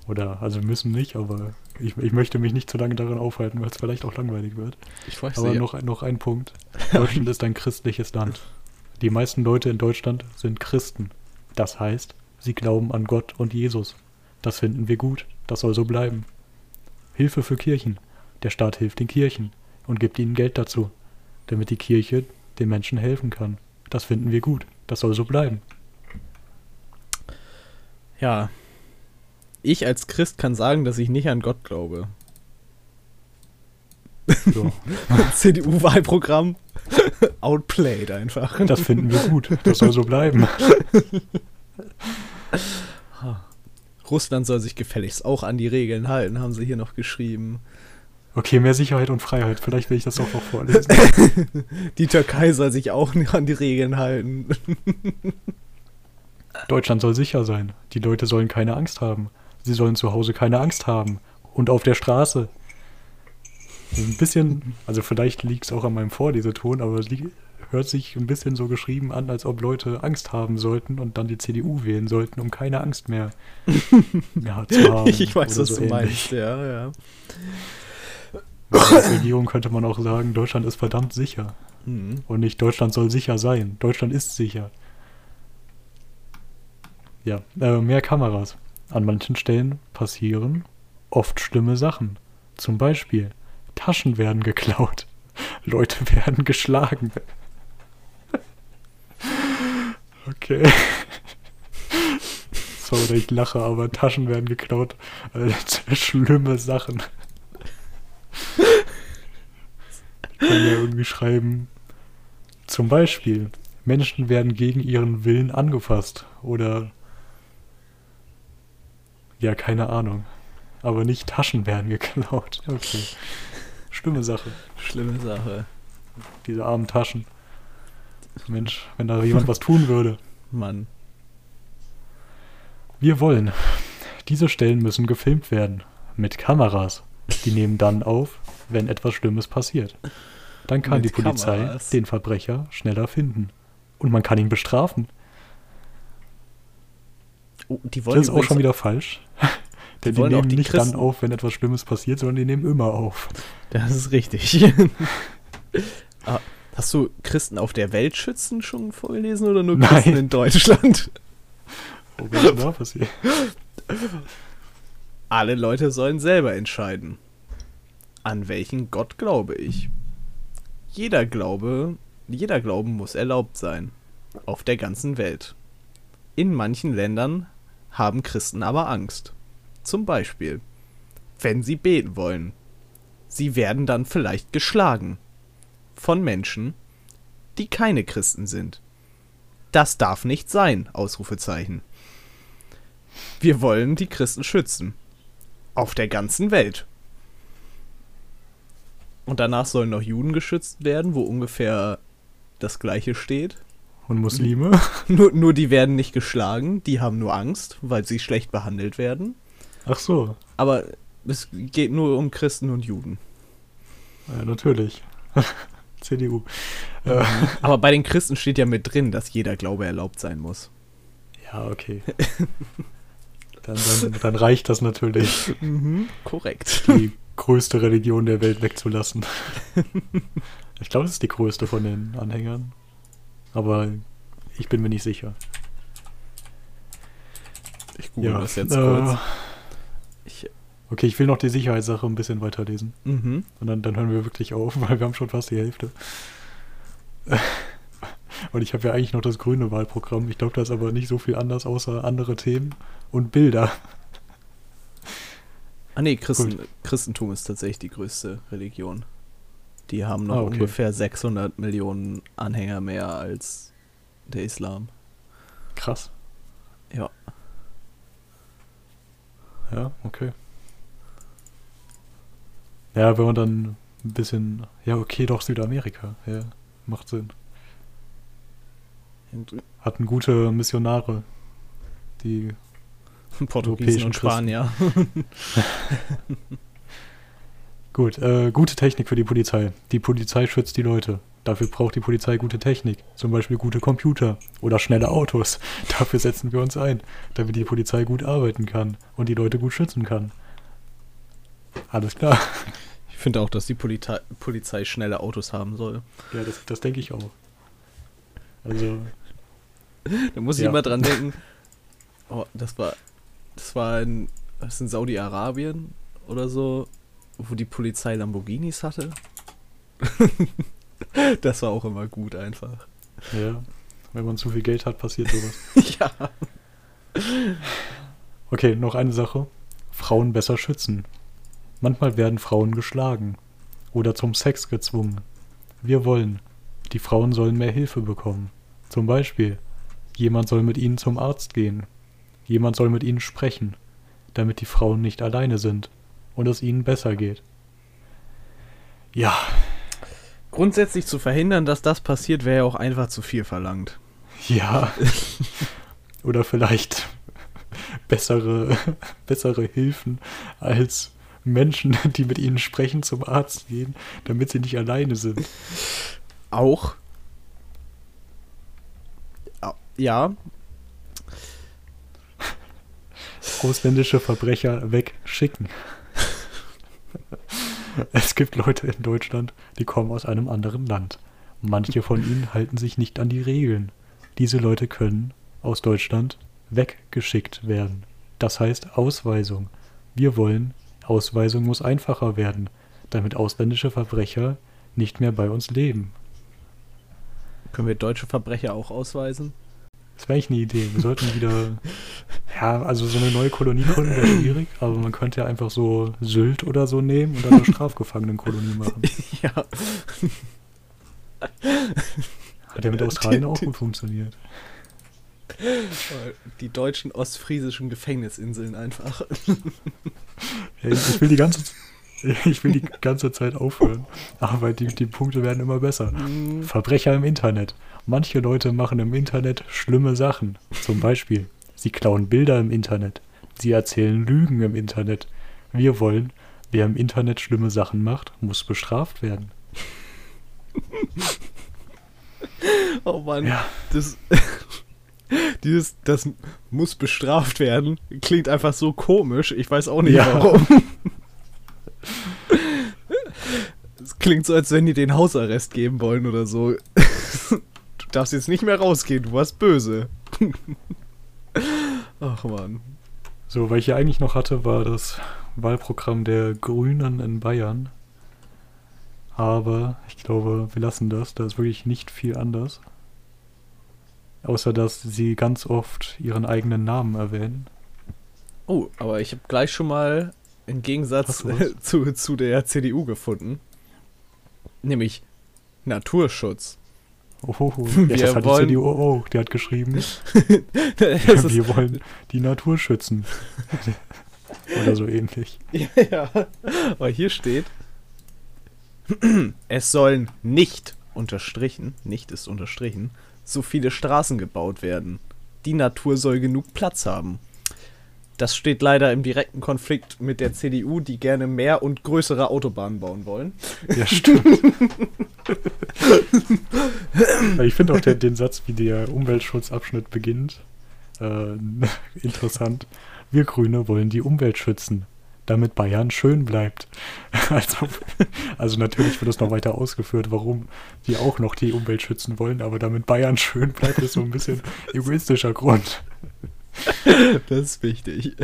Oder, also wir müssen nicht, aber ich, ich möchte mich nicht zu lange daran aufhalten, weil es vielleicht auch langweilig wird. Ich weiß Aber nicht. noch, noch ein Punkt. Deutschland ist ein christliches Land. Die meisten Leute in Deutschland sind Christen. Das heißt, sie glauben an Gott und Jesus. Das finden wir gut. Das soll so bleiben. Hilfe für Kirchen. Der Staat hilft den Kirchen und gibt ihnen Geld dazu, damit die Kirche den Menschen helfen kann. Das finden wir gut. Das soll so bleiben. Ja. Ich als Christ kann sagen, dass ich nicht an Gott glaube. So. [LAUGHS] CDU-Wahlprogramm [LAUGHS] outplayed einfach. Das finden wir gut. Das soll so bleiben. [LAUGHS] Russland soll sich gefälligst auch an die Regeln halten, haben sie hier noch geschrieben. Okay, mehr Sicherheit und Freiheit. Vielleicht will ich das auch noch vorlesen. [LAUGHS] Die Türkei soll sich auch an die Regeln halten. [LAUGHS] Deutschland soll sicher sein. Die Leute sollen keine Angst haben. Sie sollen zu Hause keine Angst haben. Und auf der Straße. Ein bisschen, also vielleicht liegt es auch an meinem Vorleseton, aber es li- hört sich ein bisschen so geschrieben an, als ob Leute Angst haben sollten und dann die CDU wählen sollten, um keine Angst mehr, [LAUGHS] mehr zu haben. ich weiß, was so du ähnlich. meinst, ja, ja. Als Regierung könnte man auch sagen, Deutschland ist verdammt sicher. Mhm. Und nicht Deutschland soll sicher sein. Deutschland ist sicher. Ja, äh, mehr Kameras. An manchen Stellen passieren oft schlimme Sachen. Zum Beispiel, Taschen werden geklaut. [LAUGHS] Leute werden geschlagen. Okay. [LAUGHS] Sorry, ich lache, aber Taschen werden geklaut. Äh, schlimme Sachen. Ich kann ja irgendwie schreiben. Zum Beispiel, Menschen werden gegen ihren Willen angefasst. Oder. Ja, keine Ahnung. Aber nicht Taschen werden geklaut. Okay. Schlimme Sache. Schlimme Sache. Diese armen Taschen. Mensch, wenn da jemand was tun würde. [LAUGHS] Mann. Wir wollen. Diese Stellen müssen gefilmt werden. Mit Kameras. Die nehmen dann auf, wenn etwas Schlimmes passiert. Dann kann Mit die Polizei Kameras. den Verbrecher schneller finden. Und man kann ihn bestrafen. Oh, die Das ist auch schon wieder falsch. [LAUGHS] Denn die, auch nehmen die nicht Christen- dann auf, wenn etwas Schlimmes passiert, sondern die nehmen immer auf. Das ist richtig. [LAUGHS] Ah, Hast du Christen auf der Welt schützen schon vorgelesen oder nur Nein. Christen in Deutschland? [LAUGHS] Was ist denn da passiert? Alle Leute sollen selber entscheiden. An welchen Gott glaube ich? Jeder Glaube, jeder Glauben muss erlaubt sein. Auf der ganzen Welt. In manchen Ländern haben Christen aber Angst. Zum Beispiel, wenn sie beten wollen. Sie werden dann vielleicht geschlagen. Von Menschen, die keine Christen sind. Das darf nicht sein, Ausrufezeichen. Wir wollen die Christen schützen. Auf der ganzen Welt. Und danach sollen noch Juden geschützt werden, wo ungefähr das gleiche steht. Und Muslime? [LAUGHS] Nur, nur die werden nicht geschlagen, die haben nur Angst, weil sie schlecht behandelt werden. Ach so. Aber es geht nur um Christen und Juden. Ja, natürlich. [LAUGHS] CDU. Äh, [LAUGHS] Aber bei den Christen steht ja mit drin, dass jeder Glaube erlaubt sein muss. ja, okay. [LAUGHS] Dann, dann, dann reicht das natürlich, Korrekt. die größte Religion der Welt wegzulassen. Ich glaube, es ist die größte von den Anhängern. Aber ich bin mir nicht sicher. Ich google Ja, das jetzt äh, kurz. Ich, Okay, ich will noch die Sicherheitssache ein bisschen weiterlesen. mhm. Und dann, dann hören wir wirklich auf, [LAUGHS] weil wir haben schon fast die Hälfte. [LAUGHS] Und ich habe ja eigentlich noch das grüne Wahlprogramm. Ich glaube, da ist aber nicht so viel anders, außer andere Themen und Bilder. Ah nee, Christen, Christentum ist tatsächlich die größte Religion. Die haben noch Ah, okay. ungefähr 600 Millionen Anhänger mehr als der Islam. Krass. Ja. Ja, okay. Ja, wenn man dann ein bisschen. Ja, okay, doch Südamerika. Ja, macht Sinn. Hatten gute Missionare. Die. [LAUGHS] Portugiesen und Spanier. [LAUGHS] Gut, äh, gute Technik für die Polizei. Die Polizei schützt die Leute. Dafür braucht die Polizei gute Technik. Zum Beispiel gute Computer oder schnelle Autos. [LAUGHS] Dafür setzen wir uns ein, damit die Polizei gut arbeiten kann und die Leute gut schützen kann. Alles klar. Ich finde auch, dass die Polizei, Polizei schnelle Autos haben soll. Ja, das, das denke ich auch. Also, Da muss ich Ja. immer dran [LAUGHS] denken. Oh, das war. Das war in, in Saudi-Arabien oder so, wo die Polizei Lamborghinis hatte. [LAUGHS] das war auch immer gut einfach. ja, wenn man zu viel Geld hat, passiert sowas. [LAUGHS] ja. Okay, noch eine Sache. Frauen besser schützen. Manchmal werden Frauen geschlagen oder zum Sex gezwungen. Wir wollen, die Frauen sollen mehr Hilfe bekommen. Zum Beispiel, jemand soll mit ihnen zum Arzt gehen. Jemand soll mit ihnen sprechen, damit die Frauen nicht alleine sind und es ihnen besser geht. Ja, Grundsätzlich zu verhindern, dass das passiert, wäre ja auch einfach zu viel verlangt. ja. [LAUGHS] oder vielleicht bessere, bessere Hilfen als Menschen, [LAUGHS] die mit ihnen sprechen, zum Arzt gehen, damit sie nicht alleine sind. Auch. Au- Ja, ausländische Verbrecher wegschicken. [LAUGHS] Es gibt Leute in Deutschland, die kommen aus einem anderen Land. Manche von ihnen halten sich nicht an die Regeln. Diese Leute können aus Deutschland weggeschickt werden. Das heißt Ausweisung. Wir wollen, Ausweisung muss einfacher werden, damit ausländische Verbrecher nicht mehr bei uns leben. können wir deutsche Verbrecher auch ausweisen? Das wäre eigentlich eine Idee. Wir sollten wieder. [LAUGHS] Ja, also so eine neue Kolonie gründen wäre schwierig, aber man könnte ja einfach so Sylt oder so nehmen und dann eine Strafgefangenenkolonie machen. [LAUGHS] ja. Hat ja mit Australien auch gut funktioniert. Die deutschen ostfriesischen Gefängnisinseln einfach. [LAUGHS] Ich will die ganze [LAUGHS] ich will die ganze Zeit aufhören, aber die, die Punkte werden immer besser. Verbrecher im Internet. Manche Leute machen im Internet schlimme Sachen. Zum Beispiel, sie klauen Bilder im Internet. Sie erzählen Lügen im Internet. Wir wollen, wer im Internet schlimme Sachen macht, muss bestraft werden. [LAUGHS] Oh Mann, Ja. das. [LAUGHS] [LAUGHS] Dieses, das muss bestraft werden, klingt einfach so komisch. Ich weiß auch nicht Ja. warum. [LAUGHS] Es klingt so, als wenn die den Hausarrest geben wollen oder so. [LAUGHS] Du darfst jetzt nicht mehr rausgehen, du warst böse. Ach man. So, weil ich hier eigentlich noch hatte, war das Wahlprogramm der Grünen in Bayern. Aber ich glaube, wir lassen das. Da ist wirklich nicht viel anders. Außer, dass sie ganz oft ihren eigenen Namen erwähnen. Oh, aber ich habe gleich schon mal einen Gegensatz [LAUGHS] zu, zu der CDU gefunden. Nämlich Naturschutz. Oh, [LAUGHS] ja, das hat die CDU auch. Die hat geschrieben, [LAUGHS] ist, wir wollen die Natur schützen. Oder so ähnlich. ja, aber hier steht, [CLEARS THROAT] es sollen nicht unterstrichen, nicht ist unterstrichen, so viele Straßen gebaut werden. Die Natur soll genug Platz haben. Das steht leider im direkten Konflikt mit der CDU, die gerne mehr und größere Autobahnen bauen wollen. Ja, stimmt. [LAUGHS] Ich finde auch der, den Satz, wie der Umweltschutzabschnitt beginnt, äh, [LAUGHS] interessant. Wir Grüne wollen die Umwelt schützen, damit Bayern schön bleibt. [LAUGHS] Also, also natürlich wird es noch weiter ausgeführt, warum wir auch noch die Umwelt schützen wollen, aber damit Bayern schön bleibt, ist so ein bisschen [LAUGHS] egoistischer Grund. Das ist wichtig.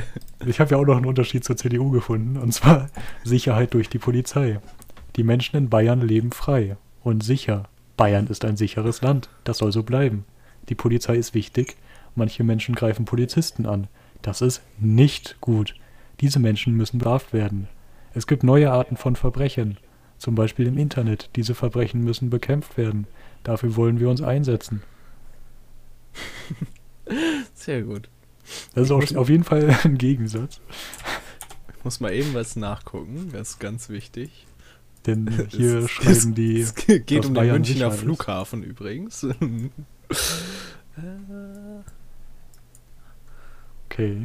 Ich habe ja auch noch einen Unterschied zur CDU gefunden, und zwar Sicherheit durch die Polizei. Die Menschen in Bayern leben frei und sicher. Bayern ist ein sicheres Land, das soll so bleiben. Die Polizei ist wichtig, manche Menschen greifen Polizisten an. Das ist nicht gut. Diese Menschen müssen bestraft werden. Es gibt neue Arten von Verbrechen, zum Beispiel im Internet. Diese Verbrechen müssen bekämpft werden. Dafür wollen wir uns einsetzen. [LAUGHS] Sehr gut. Das ist auch auf jeden Fall [LAUGHS] ein Gegensatz, Ich muss mal eben was nachgucken, das ist ganz wichtig. denn [LAUGHS] hier Es- schreiben die Es geht um den Münchner sicher ist. Flughafen übrigens. Okay.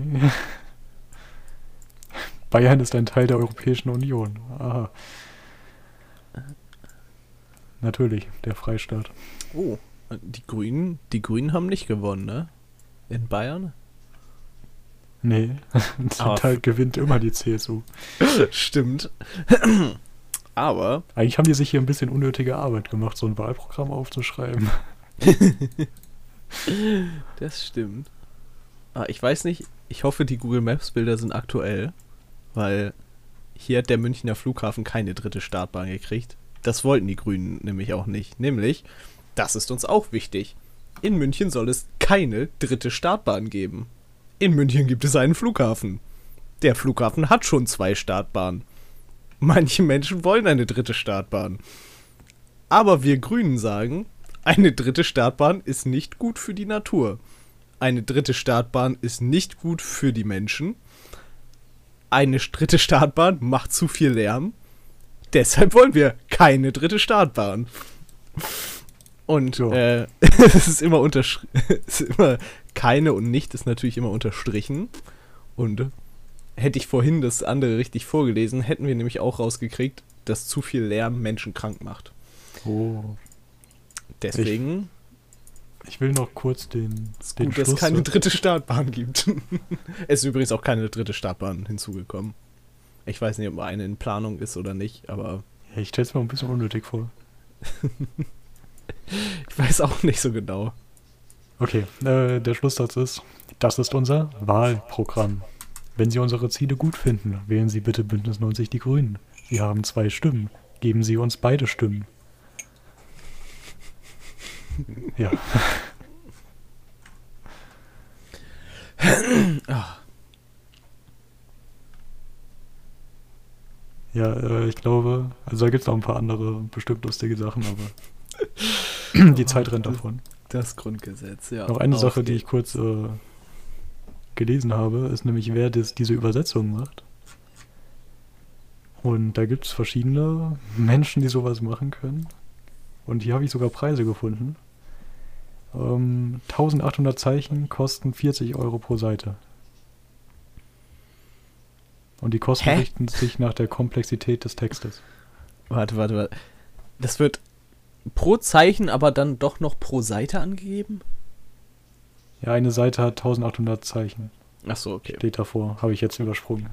Bayern ist ein Teil der Europäischen Union. Aha. Natürlich, der Freistaat. Oh, die Grünen, die Grünen haben nicht gewonnen, ne? In Bayern? Nee, [LAUGHS] zum Aber- Teil gewinnt immer die CSU. [LAUGHS] Stimmt. Aber Eigentlich haben die sich hier ein bisschen unnötige Arbeit gemacht, so ein Wahlprogramm aufzuschreiben. [LAUGHS] das stimmt. Ah, ich weiß nicht, ich hoffe, die Google Maps Bilder sind aktuell, weil hier hat der Münchner Flughafen keine dritte Startbahn gekriegt. Das wollten die Grünen nämlich auch nicht. Nämlich, das ist uns auch wichtig. In München soll es keine dritte Startbahn geben. In München gibt es einen Flughafen. Der Flughafen hat schon zwei Startbahnen. Manche Menschen wollen eine dritte Startbahn. Aber wir Grünen sagen, eine dritte Startbahn ist nicht gut für die Natur. Eine dritte Startbahn ist nicht gut für die Menschen. Eine dritte Startbahn macht zu viel Lärm. Deshalb wollen wir keine dritte Startbahn. Und So. äh, [LAUGHS] es ist immer untersch [LAUGHS] es ist immer keine und nicht ist natürlich immer unterstrichen. Und hätte ich vorhin das andere richtig vorgelesen, hätten wir nämlich auch rausgekriegt, dass zu viel Lärm Menschen krank macht. Oh. Deswegen Ich will noch kurz den, ist den gut, dass es keine dritte Startbahn gibt. [LAUGHS] es ist übrigens auch keine dritte Startbahn hinzugekommen. Ich weiß nicht, ob eine in Planung ist oder nicht, aber Ja, ich stelle es mir ein bisschen unnötig vor. [LAUGHS] ich weiß auch nicht so genau. Okay, äh, der Schlusssatz ist, das ist unser Wahlprogramm. Wenn Sie unsere Ziele gut finden, wählen Sie bitte Bündnis 90 Die Grünen. Sie haben zwei Stimmen. Geben Sie uns beide Stimmen. Ja, ja äh, ich glaube, also da gibt es noch ein paar andere bestimmt lustige Sachen, aber [LAUGHS] die Zeit rennt davon. Das Grundgesetz, ja. Noch eine Sache, die ich kurz äh, gelesen habe, ist nämlich, wer das, diese Übersetzung macht. Und da gibt es verschiedene Menschen, die sowas machen können. Und hier habe ich sogar Preise gefunden. Ähm, 1800 Zeichen kosten 40 Euro pro Seite. Und die Kosten Hä? richten sich nach der Komplexität des Textes. Warte, warte, warte. Das wird pro Zeichen, aber dann doch noch pro Seite angegeben? Ja, eine Seite hat 1800 Zeichen. Ach so, okay. Steht davor. Habe ich jetzt übersprungen.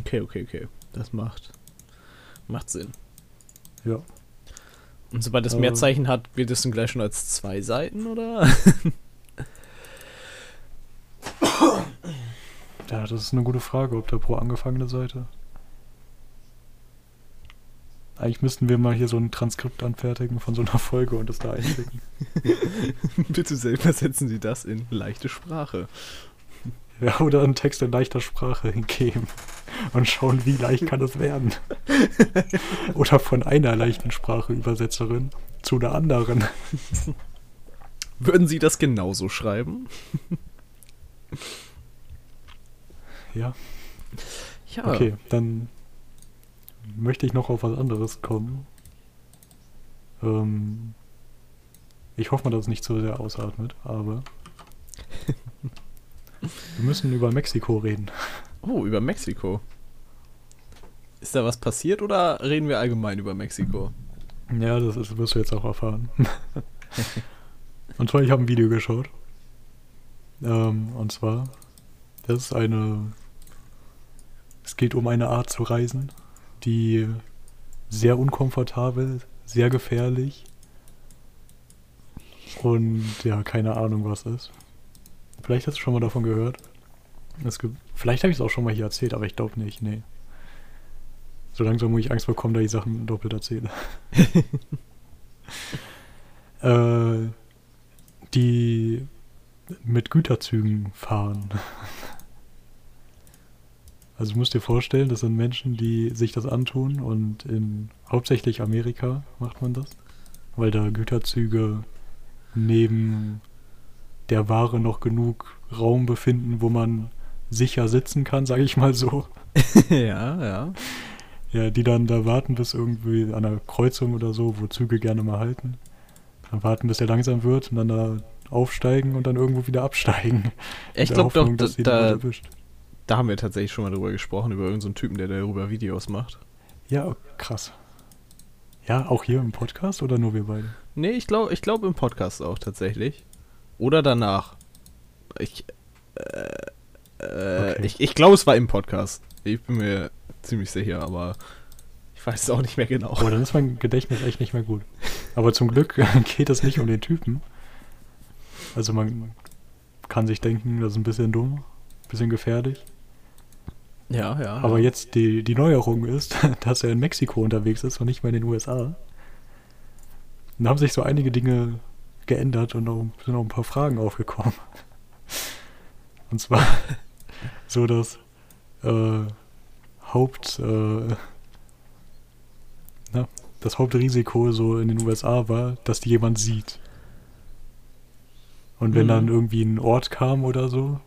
Okay, okay, okay. Das macht macht Sinn. Ja. Und sobald es Äh. mehr Zeichen hat, wird es dann gleich schon als zwei Seiten, oder? Ja, das ist eine gute Frage, ob da pro angefangene Seite. Eigentlich müssten wir mal hier so ein Transkript anfertigen von so einer Folge und das da einschicken. [LAUGHS] Bitte selber setzen Sie das in leichte Sprache. Ja, oder einen Text in leichter Sprache hingeben und schauen, wie leicht kann es werden. oder von einer leichten Sprache Übersetzerin zu einer anderen. Würden Sie das genauso schreiben? Ja, Ja. okay, dann möchte ich noch auf was anderes kommen. Ähm, ich hoffe mal, dass es nicht zu sehr ausatmet, aber wir müssen über Mexiko reden. Oh, über Mexiko. Ist da was passiert oder reden wir allgemein über Mexiko? Ja, das ist, wirst du jetzt auch erfahren. und zwar, ich habe ein Video geschaut. Ähm, und zwar, das ist eine. Es geht um eine Art zu reisen, die sehr unkomfortabel, sehr gefährlich und ja, keine Ahnung was ist. Vielleicht hast du schon mal davon gehört. Es gibt, vielleicht habe ich es auch schon mal hier erzählt, aber ich glaube nicht, nee. So langsam muss ich Angst bekommen, da ich Sachen doppelt erzähle. [LAUGHS] äh, die mit Güterzügen fahren. Also du musst dir vorstellen, das sind Menschen, die sich das antun und in hauptsächlich Amerika macht man das, weil da Güterzüge neben der Ware noch genug Raum befinden, wo man sicher sitzen kann, sage ich mal so. [LAUGHS] ja, ja. Ja, die dann da warten, bis irgendwie an einer Kreuzung oder so, wo Züge gerne mal halten. Dann warten, bis er langsam wird und dann da aufsteigen und dann irgendwo wieder absteigen. Ich der glaube doch, da, dass da, erwischt. da haben wir tatsächlich schon mal drüber gesprochen, über irgendeinen so Typen, der darüber Videos macht. Ja, krass. Ja, auch hier im Podcast oder nur wir beide? Nee, ich glaube ich glaub im Podcast auch tatsächlich. Oder danach. Ich, äh, äh, Okay. ich, ich glaube, es war im Podcast. Ich bin mir ziemlich sicher, aber ich weiß es auch nicht mehr genau. Aber dann ist mein Gedächtnis echt nicht mehr gut. Aber zum Glück [LAUGHS] geht es nicht um den Typen. Also man kann sich denken, das ist ein bisschen dumm, ein bisschen gefährlich. Ja, ja. Aber jetzt die, die Neuerung ist, [LAUGHS] dass er in Mexiko unterwegs ist und nicht mehr in den USA. Und da haben sich so einige Dinge geändert und auch, sind auch ein paar Fragen aufgekommen. [LAUGHS] Und zwar [LAUGHS] so das äh, Haupt, äh, na, das Hauptrisiko so in den USA war, dass die jemand sieht. Und wenn Mhm. dann irgendwie ein Ort kam oder so,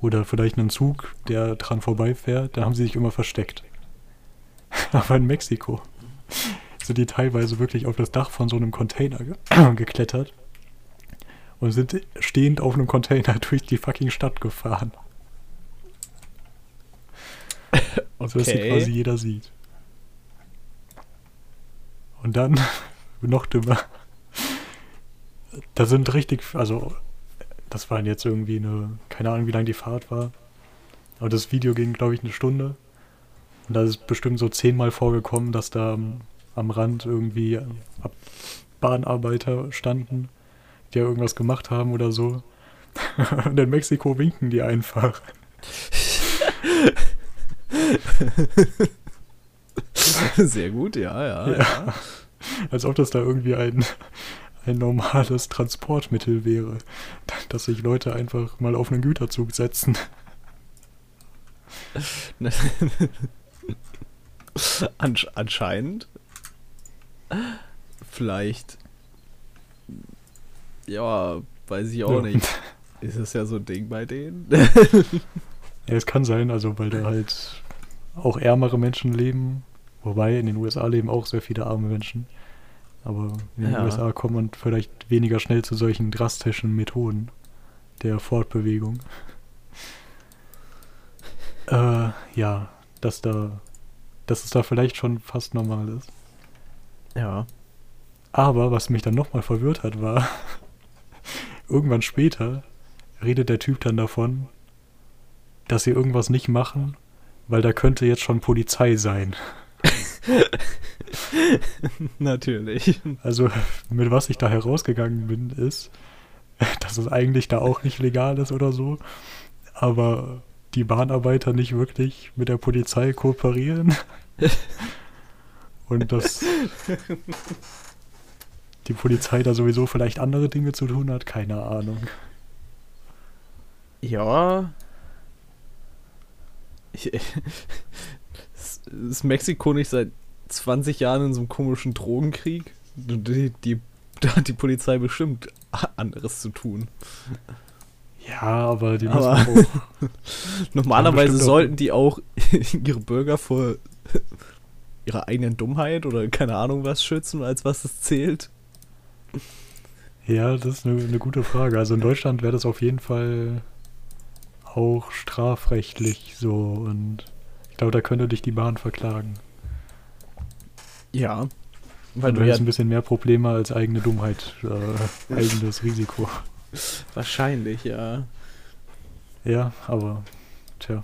oder vielleicht ein Zug, der dran vorbeifährt, dann haben sie sich immer versteckt. [LAUGHS] Aber in Mexiko sind die teilweise wirklich auf das Dach von so einem Container ge [CLEARS THROAT] geklettert und sind stehend auf einem Container [LAUGHS] durch die fucking Stadt gefahren. [LAUGHS] Also dass sie quasi jeder sieht. Und dann, [LAUGHS] noch dümmer, da sind richtig, also das waren jetzt irgendwie eine, keine Ahnung, wie lange die Fahrt war. Aber das Video ging, glaube ich, eine Stunde. Und da ist bestimmt so zehnmal vorgekommen, dass da am, Rand irgendwie Ab- Bahnarbeiter standen, die ja irgendwas gemacht haben oder so. [LAUGHS] Und in Mexiko winken die einfach. [LAUGHS] Sehr gut, ja, ja. Ja. Als ob das da irgendwie ein, ein normales Transportmittel wäre. Dass sich Leute einfach mal auf einen Güterzug setzen. [LAUGHS] Ansch anscheinend. Vielleicht. Ja, weiß ich auch Ja. nicht. [LAUGHS] Ist es ja so ein Ding bei denen? Ja, es kann sein, also weil da halt auch ärmere Menschen leben. Wobei in den USA leben auch sehr viele arme Menschen. Aber in den Ja. USA kommt man vielleicht weniger schnell zu solchen drastischen Methoden der Fortbewegung. äh, ja, dass da, dass es da vielleicht schon fast normal ist. Ja. Aber was mich dann nochmal verwirrt hat, war, [LAUGHS] irgendwann später redet der Typ dann davon, dass sie irgendwas nicht machen, weil da könnte jetzt schon Polizei sein. [LAUGHS] Natürlich. Also mit was ich da herausgegangen bin, ist, dass es eigentlich da auch nicht legal ist oder so, aber die Bahnarbeiter nicht wirklich mit der Polizei kooperieren. [LAUGHS] Und dass die Polizei da sowieso vielleicht andere Dinge zu tun hat, keine Ahnung. Ja. Ich, ist, Mexiko nicht seit 20 Jahren in so einem komischen Drogenkrieg? Die, die, da hat die Polizei bestimmt anderes zu tun. Ja, aber die müssen Aber- auch. [LAUGHS] Normalerweise sollten die auch [LAUGHS] ihre Bürger vor ihrer eigenen Dummheit oder keine Ahnung was schützen, als was es zählt. Ja, das ist eine, eine gute Frage. Also in Deutschland wäre das auf jeden Fall auch strafrechtlich so und ich glaube, da könnte dich die Bahn verklagen. Ja. Weil du du ja hättest ein bisschen mehr Probleme als eigene Dummheit, äh, eigenes Risiko. [LAUGHS] wahrscheinlich, ja. Ja, aber tja.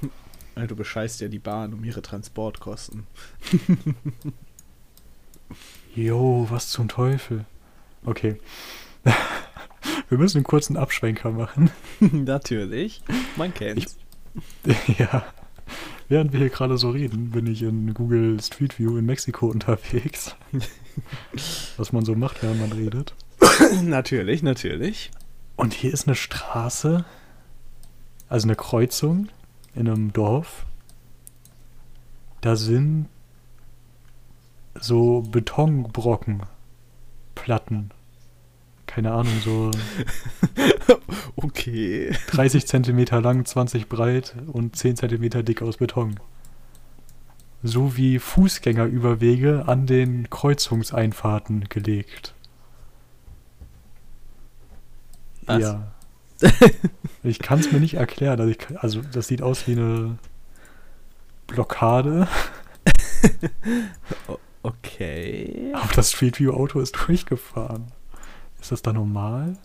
Du bescheißt ja die Bahn um ihre Transportkosten. [LAUGHS] Jo, was zum Teufel. Okay. [LAUGHS] Wir müssen einen kurzen Abschwenker machen. [LAUGHS] Natürlich. Man kennt's. ja. Während wir hier gerade so reden, bin ich in Google Street View in Mexiko unterwegs. Was man so macht, während man redet. natürlich, natürlich. Und hier ist eine Straße, also eine Kreuzung in einem Dorf. Da sind so Betonbrocken, Platten. Keine Ahnung, so [LAUGHS] Okay. 30 Zentimeter lang, 20 breit und 10 Zentimeter dick aus Beton. So wie Fußgängerüberwege an den Kreuzungseinfahrten gelegt. Was? Ja. [LAUGHS] ich kann es mir nicht erklären. Also, ich, also das sieht aus wie eine Blockade, [LAUGHS] Okay. aber das Street View Auto ist [LAUGHS] durchgefahren. Ist das da normal?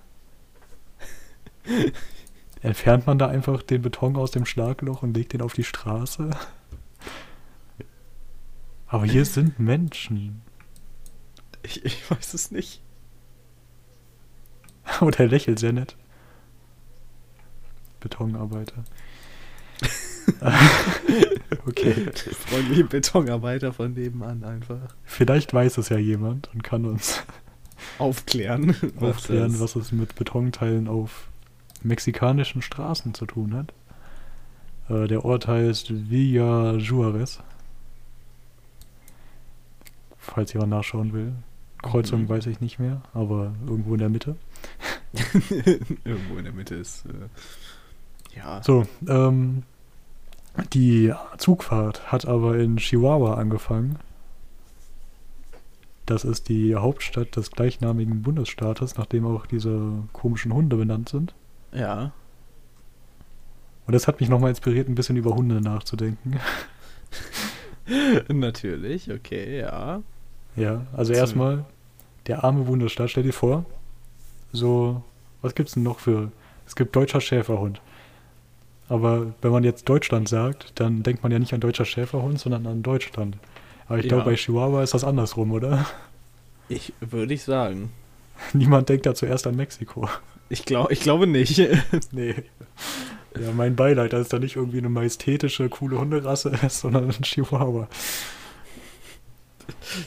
Entfernt man da einfach den Beton aus dem Schlagloch und legt den auf die Straße? Aber hier sind Menschen. Ich, ich weiß es nicht. Und er lächelt sehr nett. Betonarbeiter. [LAUGHS] okay. [LAUGHS] Freundliche Betonarbeiter von nebenan einfach Vielleicht weiß es ja jemand und kann uns aufklären. [LAUGHS] aufklären, das- was es mit Betonteilen auf mexikanischen Straßen zu tun hat. Äh, der Ort heißt Villa Juarez. Falls jemand nachschauen will. Kreuzung Mhm. weiß ich nicht mehr, aber irgendwo in der Mitte. Irgendwo in der Mitte ist. Äh, ja. So, ähm, die Zugfahrt hat aber in Chihuahua angefangen. Das ist die Hauptstadt des gleichnamigen Bundesstaates, nachdem auch diese komischen Hunde benannt sind. Ja. Und das hat mich nochmal inspiriert, ein bisschen über Hunde nachzudenken. [LAUGHS] Natürlich, okay, ja. Ja, also So. erstmal, der arme Bundesstaat, stell dir vor, so, was gibt's denn noch für, es gibt deutscher Schäferhund. Aber wenn man jetzt Deutschland sagt, dann denkt man ja nicht an deutscher Schäferhund, sondern an Deutschland. Aber ich Ja. glaube, bei Chihuahua ist das andersrum, oder? Ich würde ich sagen. [LAUGHS] Niemand denkt da zuerst an Mexiko. Ich, glaub, ich glaube nicht. [LAUGHS] Nee. Ja, mein Beileid, dass es da nicht irgendwie eine majestätische, coole Hunderasse ist, sondern ein Chihuahua.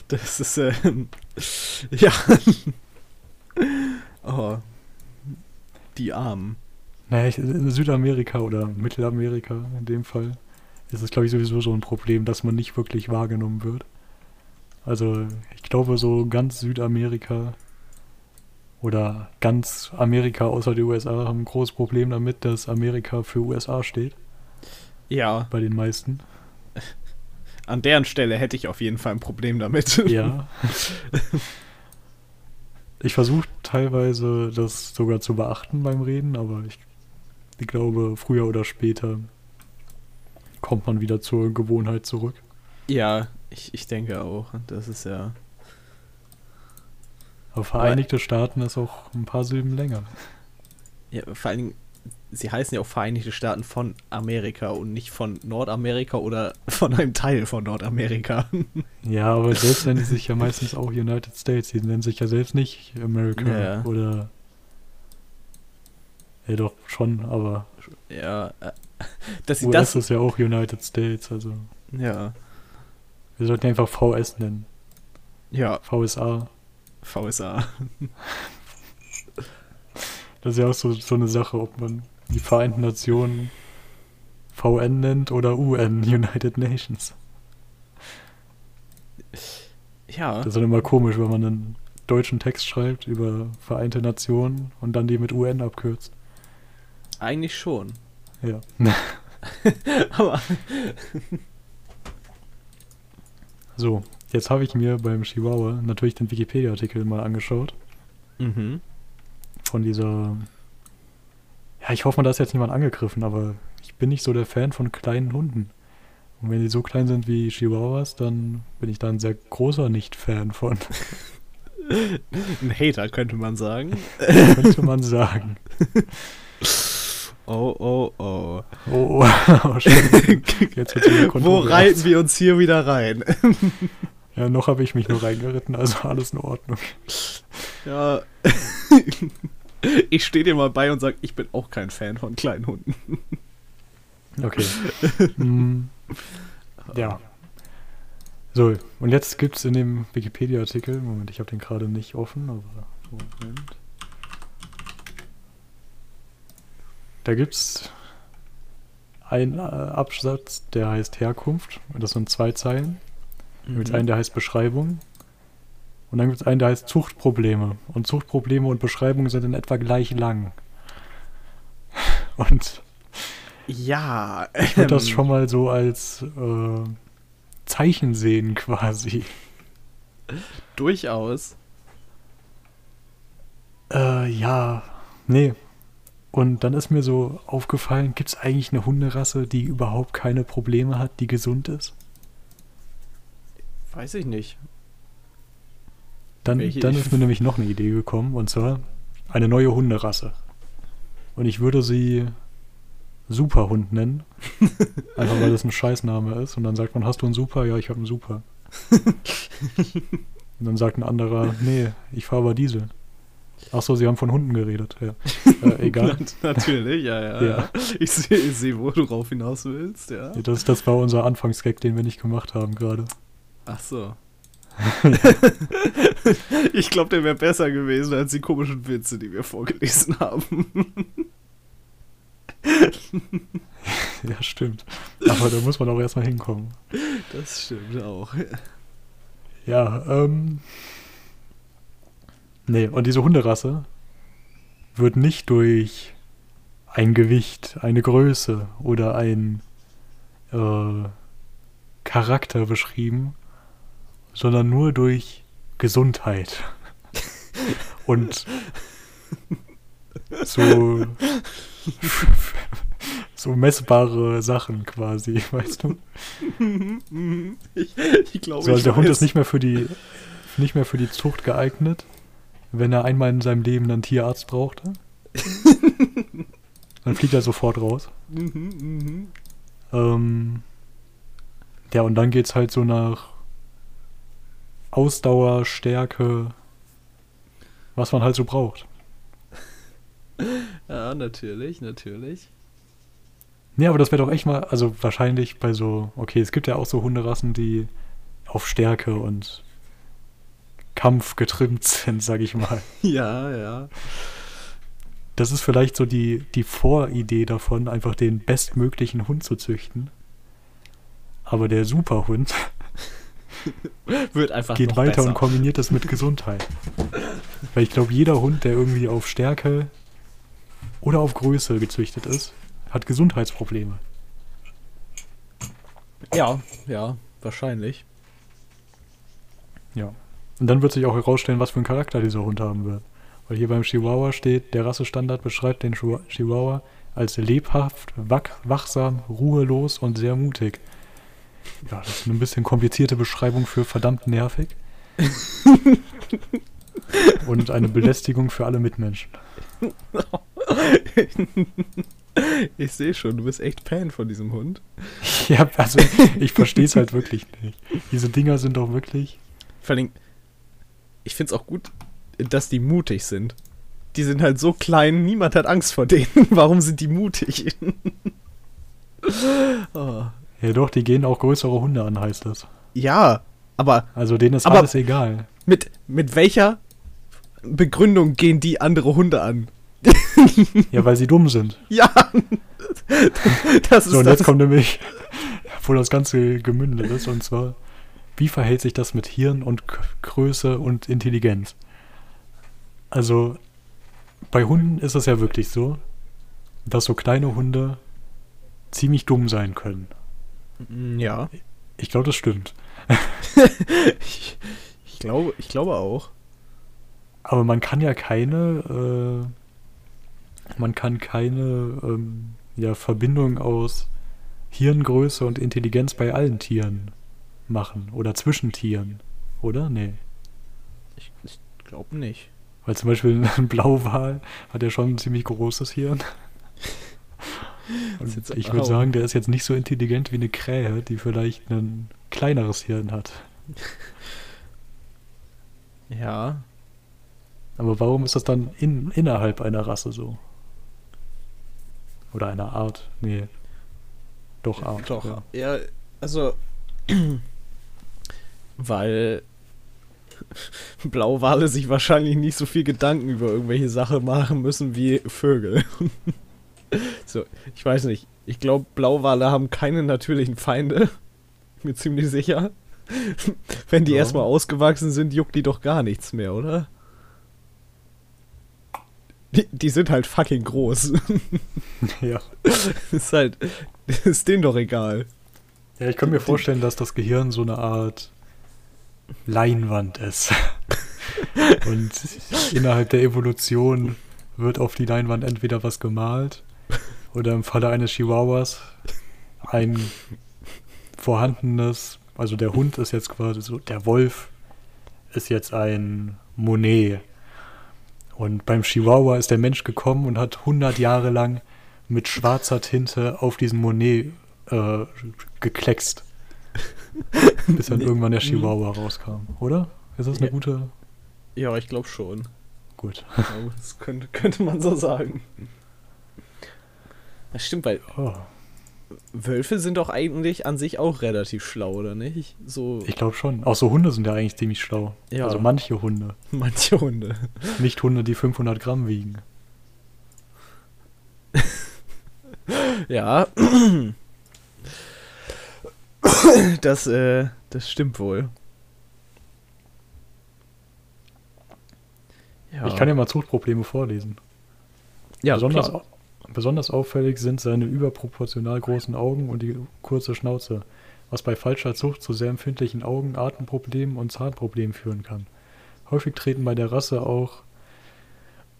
Das ist, ähm, [LAUGHS] ja. Oh. Die Armen. Naja, ich, in Südamerika oder Mittelamerika in dem Fall ist es, glaube ich, sowieso so ein Problem, dass man nicht wirklich wahrgenommen wird. Also, ich glaube, so ganz Südamerika oder ganz Amerika außer die USA haben ein großes Problem damit, dass Amerika für USA steht, Ja, bei den meisten. [LAUGHS] an deren Stelle hätte ich auf jeden Fall ein Problem damit. Ja. [LAUGHS] Ich versuche teilweise das sogar zu beachten beim Reden, aber ich, ich glaube, früher oder später kommt man wieder zur Gewohnheit zurück. Ja, ich, ich denke auch. Das ist ja. Aber Vereinigte Staaten ist auch ein paar Silben länger. ja. Vor allen Dingen, sie heißen ja auch Vereinigte Staaten von Amerika und nicht von Nordamerika oder von einem Teil von Nordamerika. Ja, aber selbst nennen die [LAUGHS] sich ja meistens auch United States. Die nennen sich ja selbst nicht America Ja. oder. Ja, doch, schon, aber ja. äh, [LAUGHS] Dass sie US das. ist ja auch United States, also. Ja. Wir sollten einfach VS nennen. Ja, VSA. VSA. [LAUGHS] Das ist ja auch so, so eine Sache, ob man die Vereinten Nationen VN nennt oder UN, [LAUGHS] United Nations. Ja. Das ist dann immer komisch, wenn man einen deutschen Text schreibt über Vereinte Nationen und dann die mit UN abkürzt. Eigentlich schon. Ja. [LAUGHS] Aber. So, jetzt habe ich mir beim Chihuahua natürlich den Wikipedia-Artikel mal angeschaut. Mhm. Von dieser. Ja, ich hoffe mal, da ist jetzt niemand angegriffen, aber ich bin nicht so der Fan von kleinen Hunden. Und wenn die so klein sind wie Chihuahuas, dann bin ich da ein sehr großer Nicht-Fan von, [LAUGHS] Ein Hater, könnte man sagen. könnte man sagen. [LAUGHS] Oh, oh, oh. Oh, oh, oh. Jetzt [LAUGHS] Wo reiten wir uns hier wieder rein? [LAUGHS] Ja, noch habe ich mich nur reingeritten, also alles in Ordnung. Ja. [LAUGHS] Ich stehe dir mal bei und sag, ich bin auch kein Fan von kleinen Hunden. Okay. Mm, ja. So, und jetzt gibt es in dem Wikipedia-Artikel, Moment, ich habe den gerade nicht offen, aber Moment. Da gibt es einen äh, Absatz, der heißt Herkunft, und das sind zwei Zeilen. Dann gibt es einen, der heißt Beschreibung. Und dann gibt es einen, der heißt Zuchtprobleme. Und Zuchtprobleme und Beschreibung sind in etwa gleich lang. [LAUGHS] Und Ja. ich würde das ähm, schon mal so als äh, Zeichen sehen quasi. Durchaus. Äh, ja. Nee, Und dann ist mir so aufgefallen, gibt es eigentlich eine Hunderasse, die überhaupt keine Probleme hat, die gesund ist? Weiß ich nicht. Dann, Welche- dann ist mir nämlich noch eine Idee gekommen, und zwar eine neue Hunderasse. Und ich würde sie Superhund nennen. [LAUGHS] Einfach weil das ein Scheißname ist. Und dann sagt man, hast du einen Super? Ja, ich habe einen Super. [LAUGHS] Und dann sagt ein anderer, nee, ich fahre aber Diesel. Ach so, sie haben von Hunden geredet. Ja. [LAUGHS] Äh, egal. Natürlich, ja, ja. Ja. Ich sehe, ich seh, wo du drauf hinaus willst, ja. Das, das war unser Anfangsgag, den wir nicht gemacht haben gerade. Ach so. [LAUGHS] ich glaube, der wäre besser gewesen als die komischen Witze, die wir vorgelesen haben. [LAUGHS] Ja, stimmt. Aber da muss man auch erstmal hinkommen. Das stimmt auch. Ja, ähm. Nee, und diese Hunderasse wird nicht durch ein Gewicht, eine Größe oder ein äh, Charakter beschrieben, sondern nur durch Gesundheit. [LAUGHS] Und so, [LAUGHS] so messbare Sachen quasi, [LAUGHS] weißt du? ich ich glaube, So, also der Hund ist nicht mehr für die nicht mehr für die Zucht geeignet, wenn er einmal in seinem Leben einen Tierarzt brauchte. [LAUGHS] Dann fliegt er sofort raus. Mhm, mhm. Ähm, ja, und dann geht's halt so nach Ausdauer, Stärke, was man halt so braucht. [LAUGHS] Ja, natürlich, natürlich. Nee, aber das wäre doch echt mal, also wahrscheinlich bei so, okay, es gibt ja auch so Hunderassen, die auf Stärke und Kampf getrimmt sind, sag ich mal. [LAUGHS] Ja, ja. Das ist vielleicht so die, die Voridee davon, einfach den bestmöglichen Hund zu züchten. Aber der Superhund [LAUGHS] Wird einfach geht weiter besser. und kombiniert das mit Gesundheit. Weil ich glaube, jeder Hund, der irgendwie auf Stärke oder auf Größe gezüchtet ist, hat Gesundheitsprobleme. Ja, ja, wahrscheinlich. Ja. Und dann wird sich auch herausstellen, was für einen Charakter dieser Hund haben wird. Weil hier beim Chihuahua steht, der Rassestandard beschreibt den Chihu- Chihuahua als lebhaft, wach, wachsam, ruhelos und sehr mutig. Ja, das ist eine bisschen komplizierte Beschreibung für verdammt nervig. [LAUGHS] und eine Belästigung für alle Mitmenschen. Ich sehe schon, du bist echt Fan von diesem Hund. [LAUGHS] Ja, also ich verstehe es halt wirklich nicht. Diese Dinger sind doch wirklich. Vor allem, ich finde es auch gut, dass die mutig sind. Die sind halt so klein, niemand hat Angst vor denen. [LAUGHS] Warum sind die mutig? [LAUGHS] oh. Ja doch, die gehen auch größere Hunde an, heißt das. Ja, aber Also denen ist Aber- alles egal. mit, mit welcher Begründung gehen die andere Hunde an? Ja, weil sie dumm sind. [LAUGHS] Ja, das ist So, und das. jetzt kommt nämlich, wo das Ganze gemündet ist, und zwar, wie verhält sich das mit Hirn und Größe und Intelligenz? Also, bei Hunden ist es ja wirklich so, dass so kleine Hunde ziemlich dumm sein können. ja, Ich glaube, das stimmt. [LAUGHS] ich, ich, glaube, ich glaube auch. Aber man kann ja keine, äh, man kann keine ähm, ja, Verbindung aus Hirngröße und Intelligenz bei allen Tieren machen oder zwischen Tieren, oder? Nee. Ich, ich glaube nicht. Weil zum Beispiel ein [LAUGHS] Blauwal hat ja schon ein ziemlich großes Hirn. Ich würde sagen, der ist jetzt nicht so intelligent wie eine Krähe, die vielleicht ein kleineres Hirn hat. [LAUGHS] Ja, Aber warum ist das dann in, innerhalb einer Rasse so? Oder einer Art? Nee. Doch, Art. Doch, Ja. ja, also, [CLEARS THROAT] weil Blauwale sich wahrscheinlich nicht so viel Gedanken über irgendwelche Sachen machen müssen wie Vögel. [LAUGHS] so, ich weiß nicht. Ich glaube, Blauwale haben keine natürlichen Feinde. Mir ziemlich sicher. [LAUGHS] Wenn die Ja. erstmal ausgewachsen sind, juckt die doch gar nichts mehr, oder? Die, die sind halt fucking groß. [LAUGHS] ja. ist halt, ist denen doch egal. Ja, ich kann mir vorstellen, dass das Gehirn so eine Art Leinwand ist. [LAUGHS] Und innerhalb der Evolution wird auf die Leinwand entweder was gemalt oder im Falle eines Chihuahuas ein vorhandenes, also der Hund ist jetzt quasi so, der Wolf ist jetzt ein Monet. Und beim Chihuahua ist der Mensch gekommen und hat 100 Jahre lang mit schwarzer Tinte auf diesen Monet äh, gekleckst. [LAUGHS] Bis dann irgendwann der Chihuahua rauskam, oder? Ist das eine Ja. gute. Ja, ich glaube schon. Gut. Das könnte, könnte man so sagen. Das stimmt, weil Oh, Wölfe sind doch eigentlich an sich auch relativ schlau, oder nicht? So ich glaube schon. Auch so Hunde sind ja eigentlich ziemlich schlau. Ja. Also manche Hunde. [LAUGHS] manche Hunde. Nicht Hunde, die 500 Gramm wiegen. [LAUGHS] Ja. [CLEARS THROAT] [COUGHS] Das, äh, das stimmt wohl. Ja, Ich kann ja mal Zuchtprobleme vorlesen. ja besonders, klar. besonders auffällig sind seine überproportional großen Augen und die kurze Schnauze, was bei falscher Zucht zu sehr empfindlichen Augen, Atemproblemen und Zahnproblemen führen kann. Häufig treten bei der Rasse auch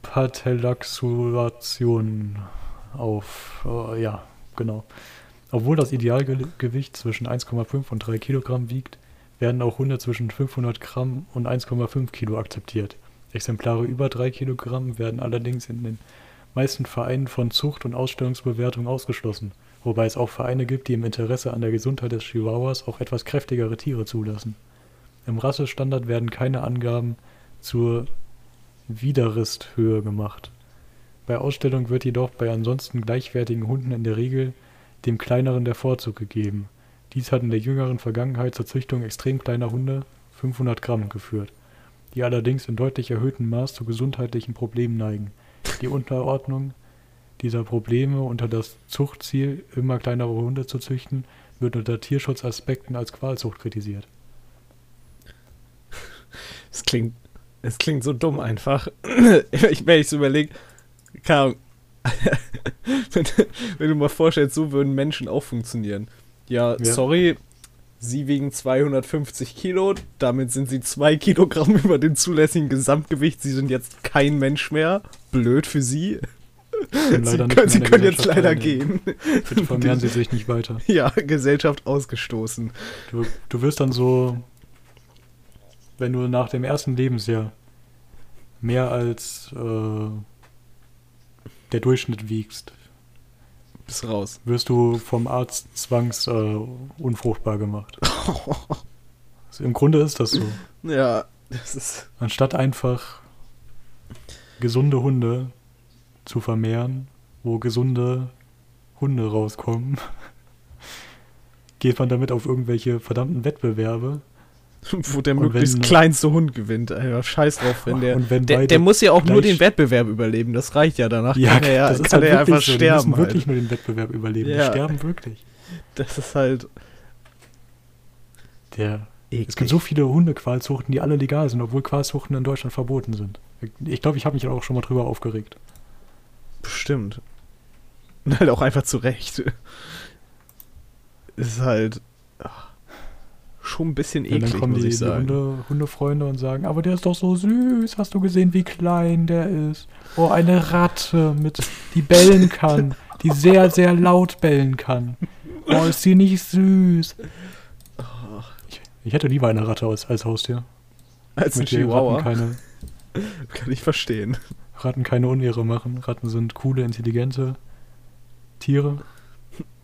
Patellaxulationen auf. Äh, ja, genau. Obwohl das Idealgewicht zwischen 1,5 und 3 Kilogramm wiegt, werden auch Hunde zwischen 500 Gramm und 1,5 Kilo akzeptiert. Exemplare über 3 Kilogramm werden allerdings in den meisten Vereinen von Zucht- und Ausstellungsbewertung ausgeschlossen, wobei es auch Vereine gibt, die im Interesse an der Gesundheit des Chihuahuas auch etwas kräftigere Tiere zulassen. Im Rassestandard werden keine Angaben zur Widerristhöhe gemacht. Bei Ausstellung wird jedoch bei ansonsten gleichwertigen Hunden in der Regel dem kleineren der Vorzug gegeben. Dies hat in der jüngeren Vergangenheit zur Züchtung extrem kleiner Hunde 500 Gramm geführt, die allerdings in deutlich erhöhtem Maß zu gesundheitlichen Problemen neigen. Die Unterordnung dieser Probleme unter das Zuchtziel, immer kleinere Hunde zu züchten, wird unter Tierschutzaspekten als Qualzucht kritisiert. Es klingt, es klingt so dumm einfach. [CLEARS THROAT] wenn ich so überlege, keine Ahnung. [LAUGHS] wenn, wenn du mal vorstellst, so würden Menschen auch funktionieren. Ja, Ja. sorry, sie wiegen 250 Kilo, damit sind sie 2 Kilogramm [LAUGHS] über dem zulässigen Gesamtgewicht. Sie sind jetzt kein Mensch mehr. Blöd für sie. Sie können, sie können jetzt leider gehen. Bitte [LAUGHS] vermehren Sie sich nicht weiter. Ja, Gesellschaft ausgestoßen. Du, du wirst dann so, wenn du nach dem ersten Lebensjahr mehr als äh, der Durchschnitt wiegst, Bis raus. wirst du vom Arzt zwangs äh, unfruchtbar gemacht. [LAUGHS] Also Im Grunde ist das so. Ja, das ist. Anstatt einfach gesunde Hunde zu vermehren, wo gesunde Hunde rauskommen, [LAUGHS] geht man damit auf irgendwelche verdammten Wettbewerbe. [LAUGHS] Wo der Und möglichst wenn- kleinste Hund gewinnt. Alter, scheiß drauf, wenn der. Wenn Der, der muss ja auch nur den Wettbewerb überleben, das reicht ja. Danach Ja, kann er ja, das ist kann halt er einfach so. Die sterben. müssen wirklich Halt. nur den Wettbewerb überleben. Ja. Die sterben wirklich. [LAUGHS] Das ist halt. Der, Eklig. es gibt so viele Hundequalzuchten, die alle legal sind, obwohl Qualzuchten in Deutschland verboten sind. Ich glaube, ich habe mich auch schon mal drüber aufgeregt. Bestimmt. Und [LAUGHS] halt auch einfach zu Recht. Ist halt. ach, schon ein bisschen eklig, dann kommen muss die, ich die sagen. Hunde, Hundefreunde und sagen, aber der ist doch so süß, hast du gesehen, wie klein der ist? Oh, eine Ratte, mit, die bellen kann, die sehr, sehr laut bellen kann. Oh, ist die nicht süß? Ich, ich hätte lieber eine Ratte als, als Haustier. Als ein Mit Chihuahua. Ratten keine, [LAUGHS] Kann ich verstehen. Ratten keine Unehre machen. Ratten sind coole, intelligente Tiere.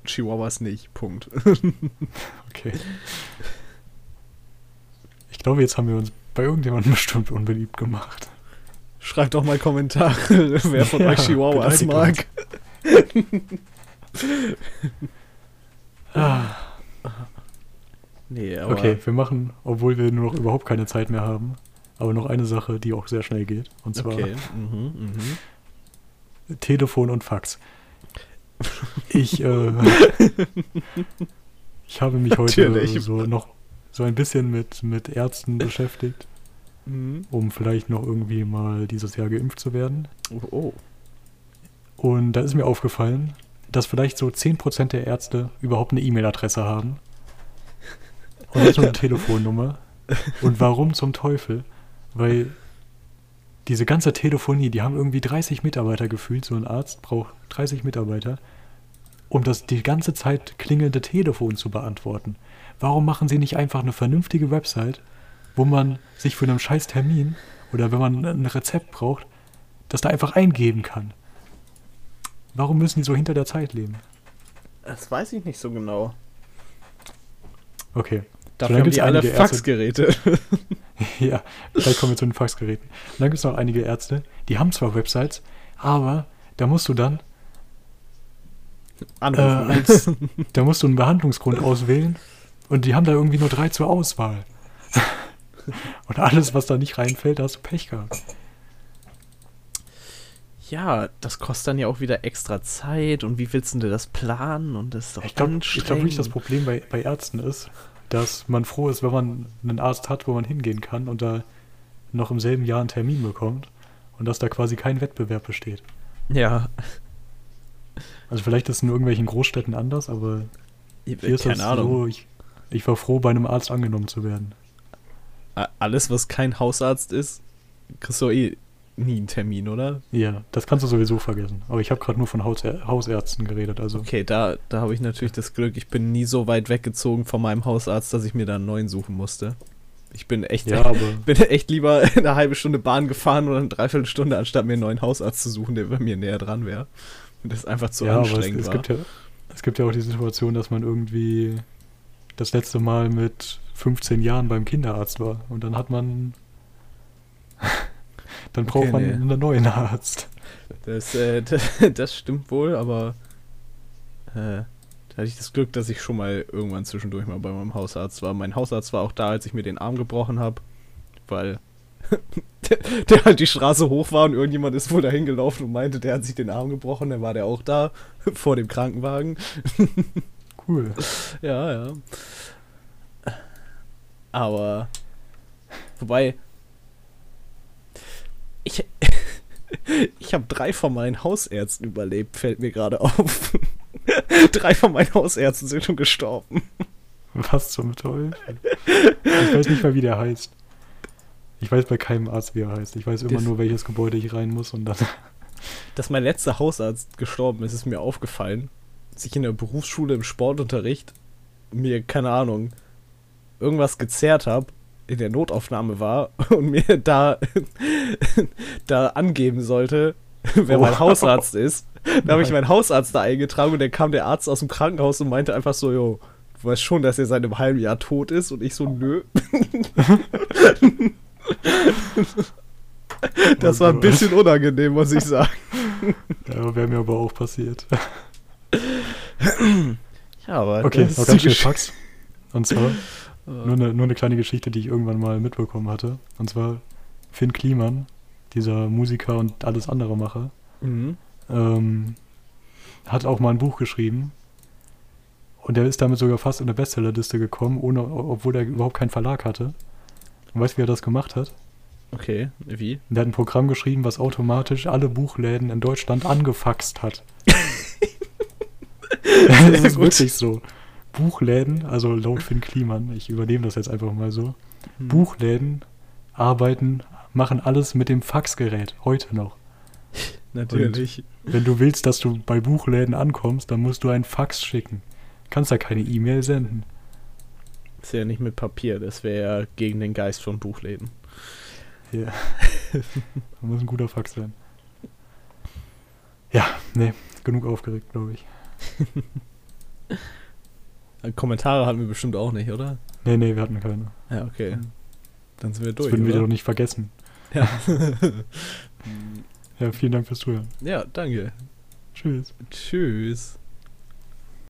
Chihuahuas nicht. Punkt. [LAUGHS] Okay. [LAUGHS] Ich glaube, jetzt haben wir uns bei irgendjemandem bestimmt unbeliebt gemacht. Schreibt doch mal Kommentare, [LAUGHS] wer von Ja, euch Chihuahuas mag. [LAUGHS] Ah, Nee, aber. okay, wir machen, obwohl wir nur noch überhaupt keine Zeit mehr haben, aber noch eine Sache, die auch sehr schnell geht. Und zwar Okay. Mhm, mhm. Telefon und Fax. Ich, äh, [LAUGHS] ich habe mich heute Natürlich. so noch so ein bisschen mit, mit Ärzten [LAUGHS] beschäftigt, Mhm. um vielleicht noch irgendwie mal dieses Jahr geimpft zu werden. Oh, oh. Und da ist mir aufgefallen, dass vielleicht so 10% der Ärzte überhaupt eine E-Mail-Adresse haben. Und nicht nur eine [LAUGHS] Telefonnummer. Und warum zum Teufel? Weil diese ganze Telefonie, die haben irgendwie 30 Mitarbeiter gefühlt. So ein Arzt braucht 30 Mitarbeiter, um das die ganze Zeit klingelnde Telefon zu beantworten. Warum machen sie nicht einfach eine vernünftige Website, wo man sich für einen scheiß Termin oder wenn man ein Rezept braucht, das da einfach eingeben kann? Warum müssen die so hinter der Zeit leben? Das weiß ich nicht so genau. Okay. Dafür dann haben die alle Faxgeräte. [LAUGHS] Ja, vielleicht kommen wir zu den Faxgeräten. Und dann gibt es noch einige Ärzte, die haben zwar Websites, aber da musst du dann, äh, als, da musst du einen Behandlungsgrund [LAUGHS] auswählen und die haben da irgendwie nur drei zur Auswahl. [LAUGHS] Und alles, was da nicht reinfällt, da hast du Pech gehabt. ja, das kostet dann ja auch wieder extra Zeit. Und wie willst du denn das planen? Und das ist doch Ich glaube, ich glaub wirklich, das. Problem bei, bei Ärzten ist, dass man froh ist, wenn man einen Arzt hat, wo man hingehen kann und da noch im selben Jahr einen Termin bekommt und dass da quasi kein Wettbewerb besteht. Ja, Also vielleicht ist es in irgendwelchen Großstädten anders, aber hier ist keine das Ahnung. so, ich, ich war froh, bei einem Arzt angenommen zu werden. Alles, was kein Hausarzt ist, kriegst du eh nie einen Termin, oder? Ja, das kannst du sowieso vergessen. Aber ich habe gerade nur von Hausärzten Hausärzten geredet, also Okay, da, da habe ich natürlich das Glück, ich bin nie so weit weggezogen von meinem Hausarzt, dass ich mir da einen neuen suchen musste. Ich bin echt, ja, [LAUGHS] bin echt lieber [LAUGHS] eine halbe Stunde Bahn gefahren oder eine Dreiviertelstunde, anstatt mir einen neuen Hausarzt zu suchen, der bei mir näher dran wäre. Und das einfach zu ja, aber es, anstrengend es war. gibt ja es gibt ja auch die Situation, dass man irgendwie das letzte Mal mit 15 Jahren beim Kinderarzt war und dann hat man [LAUGHS] dann braucht Okay, man nee. einen neuen Arzt. Das, äh, [LAUGHS] das stimmt wohl, aber äh, da hatte ich das Glück, dass ich schon mal irgendwann zwischendurch mal bei meinem Hausarzt war. Mein Hausarzt war auch da, als ich mir den Arm gebrochen habe, weil der, [LAUGHS] der halt die Straße hoch war und irgendjemand ist wohl dahin gelaufen und meinte, der hat sich den Arm gebrochen, dann war der auch da vor dem Krankenwagen. Cool. Ja, ja. Aber wobei ich [LAUGHS] ich habe drei von meinen Hausärzten überlebt, fällt mir gerade auf. [LAUGHS] drei von meinen Hausärzten sind schon gestorben. Was zum Teufel? Ich weiß nicht mal, wie der heißt. Ich weiß bei keinem Arzt, wie er heißt. Ich weiß immer Das- nur, welches Gebäude ich rein muss und dann. Dass mein letzter Hausarzt gestorben ist, ist mir aufgefallen. Als ich in der Berufsschule im Sportunterricht mir, keine Ahnung, irgendwas gezerrt habe, in der Notaufnahme war [LAUGHS] und mir da, [LAUGHS] da angeben sollte, [LAUGHS] wer mein Oh. Hausarzt ist. Da habe ich meinen Hausarzt da eingetragen und dann kam der Arzt aus dem Krankenhaus und meinte einfach so, jo, du weißt schon, dass er seit einem halben Jahr tot ist und ich so, nö. Das war ein bisschen unangenehm, muss ich sagen. Ja, wäre mir aber auch passiert. [CLEARS THROAT] Ja, aber Okay, das noch ganz schnell Fax. Und zwar [LAUGHS] nur eine, nur eine kleine Geschichte, die ich irgendwann mal mitbekommen hatte. Und zwar Finn Kliman, dieser Musiker und alles andere Macher, Mhm. ähm, hat auch mal ein Buch geschrieben. Und er ist damit sogar fast in der Bestsellerliste gekommen, ohne, obwohl er überhaupt keinen Verlag hatte. Und weißt du, wie er das gemacht hat? Okay, wie? Der hat ein Programm geschrieben, was automatisch alle Buchläden in Deutschland angefaxt hat. [LAUGHS] [LAUGHS] das ist gut. wirklich so. Buchläden, also laut Finn Kliman, ich übernehme das jetzt einfach mal so. Hm. Buchläden arbeiten, machen alles mit dem Faxgerät, heute noch. Natürlich. Wenn du willst, dass du bei Buchläden ankommst, dann musst du einen Fax schicken. Kannst ja keine E-Mail senden. Ist ja nicht mit Papier, das wäre ja gegen den Geist von Buchläden. Ja. [LAUGHS] muss ein guter Fax sein. Ja, nee, genug aufgeregt, glaube ich. [LAUGHS] Kommentare hatten wir bestimmt auch nicht, oder? Nee, nee, wir hatten keine. Ja, okay. Dann sind wir Das durch. würden wir oder? doch nicht vergessen. Ja. [LAUGHS] Ja, vielen Dank fürs Zuhören. ja, danke. Tschüss. Tschüss.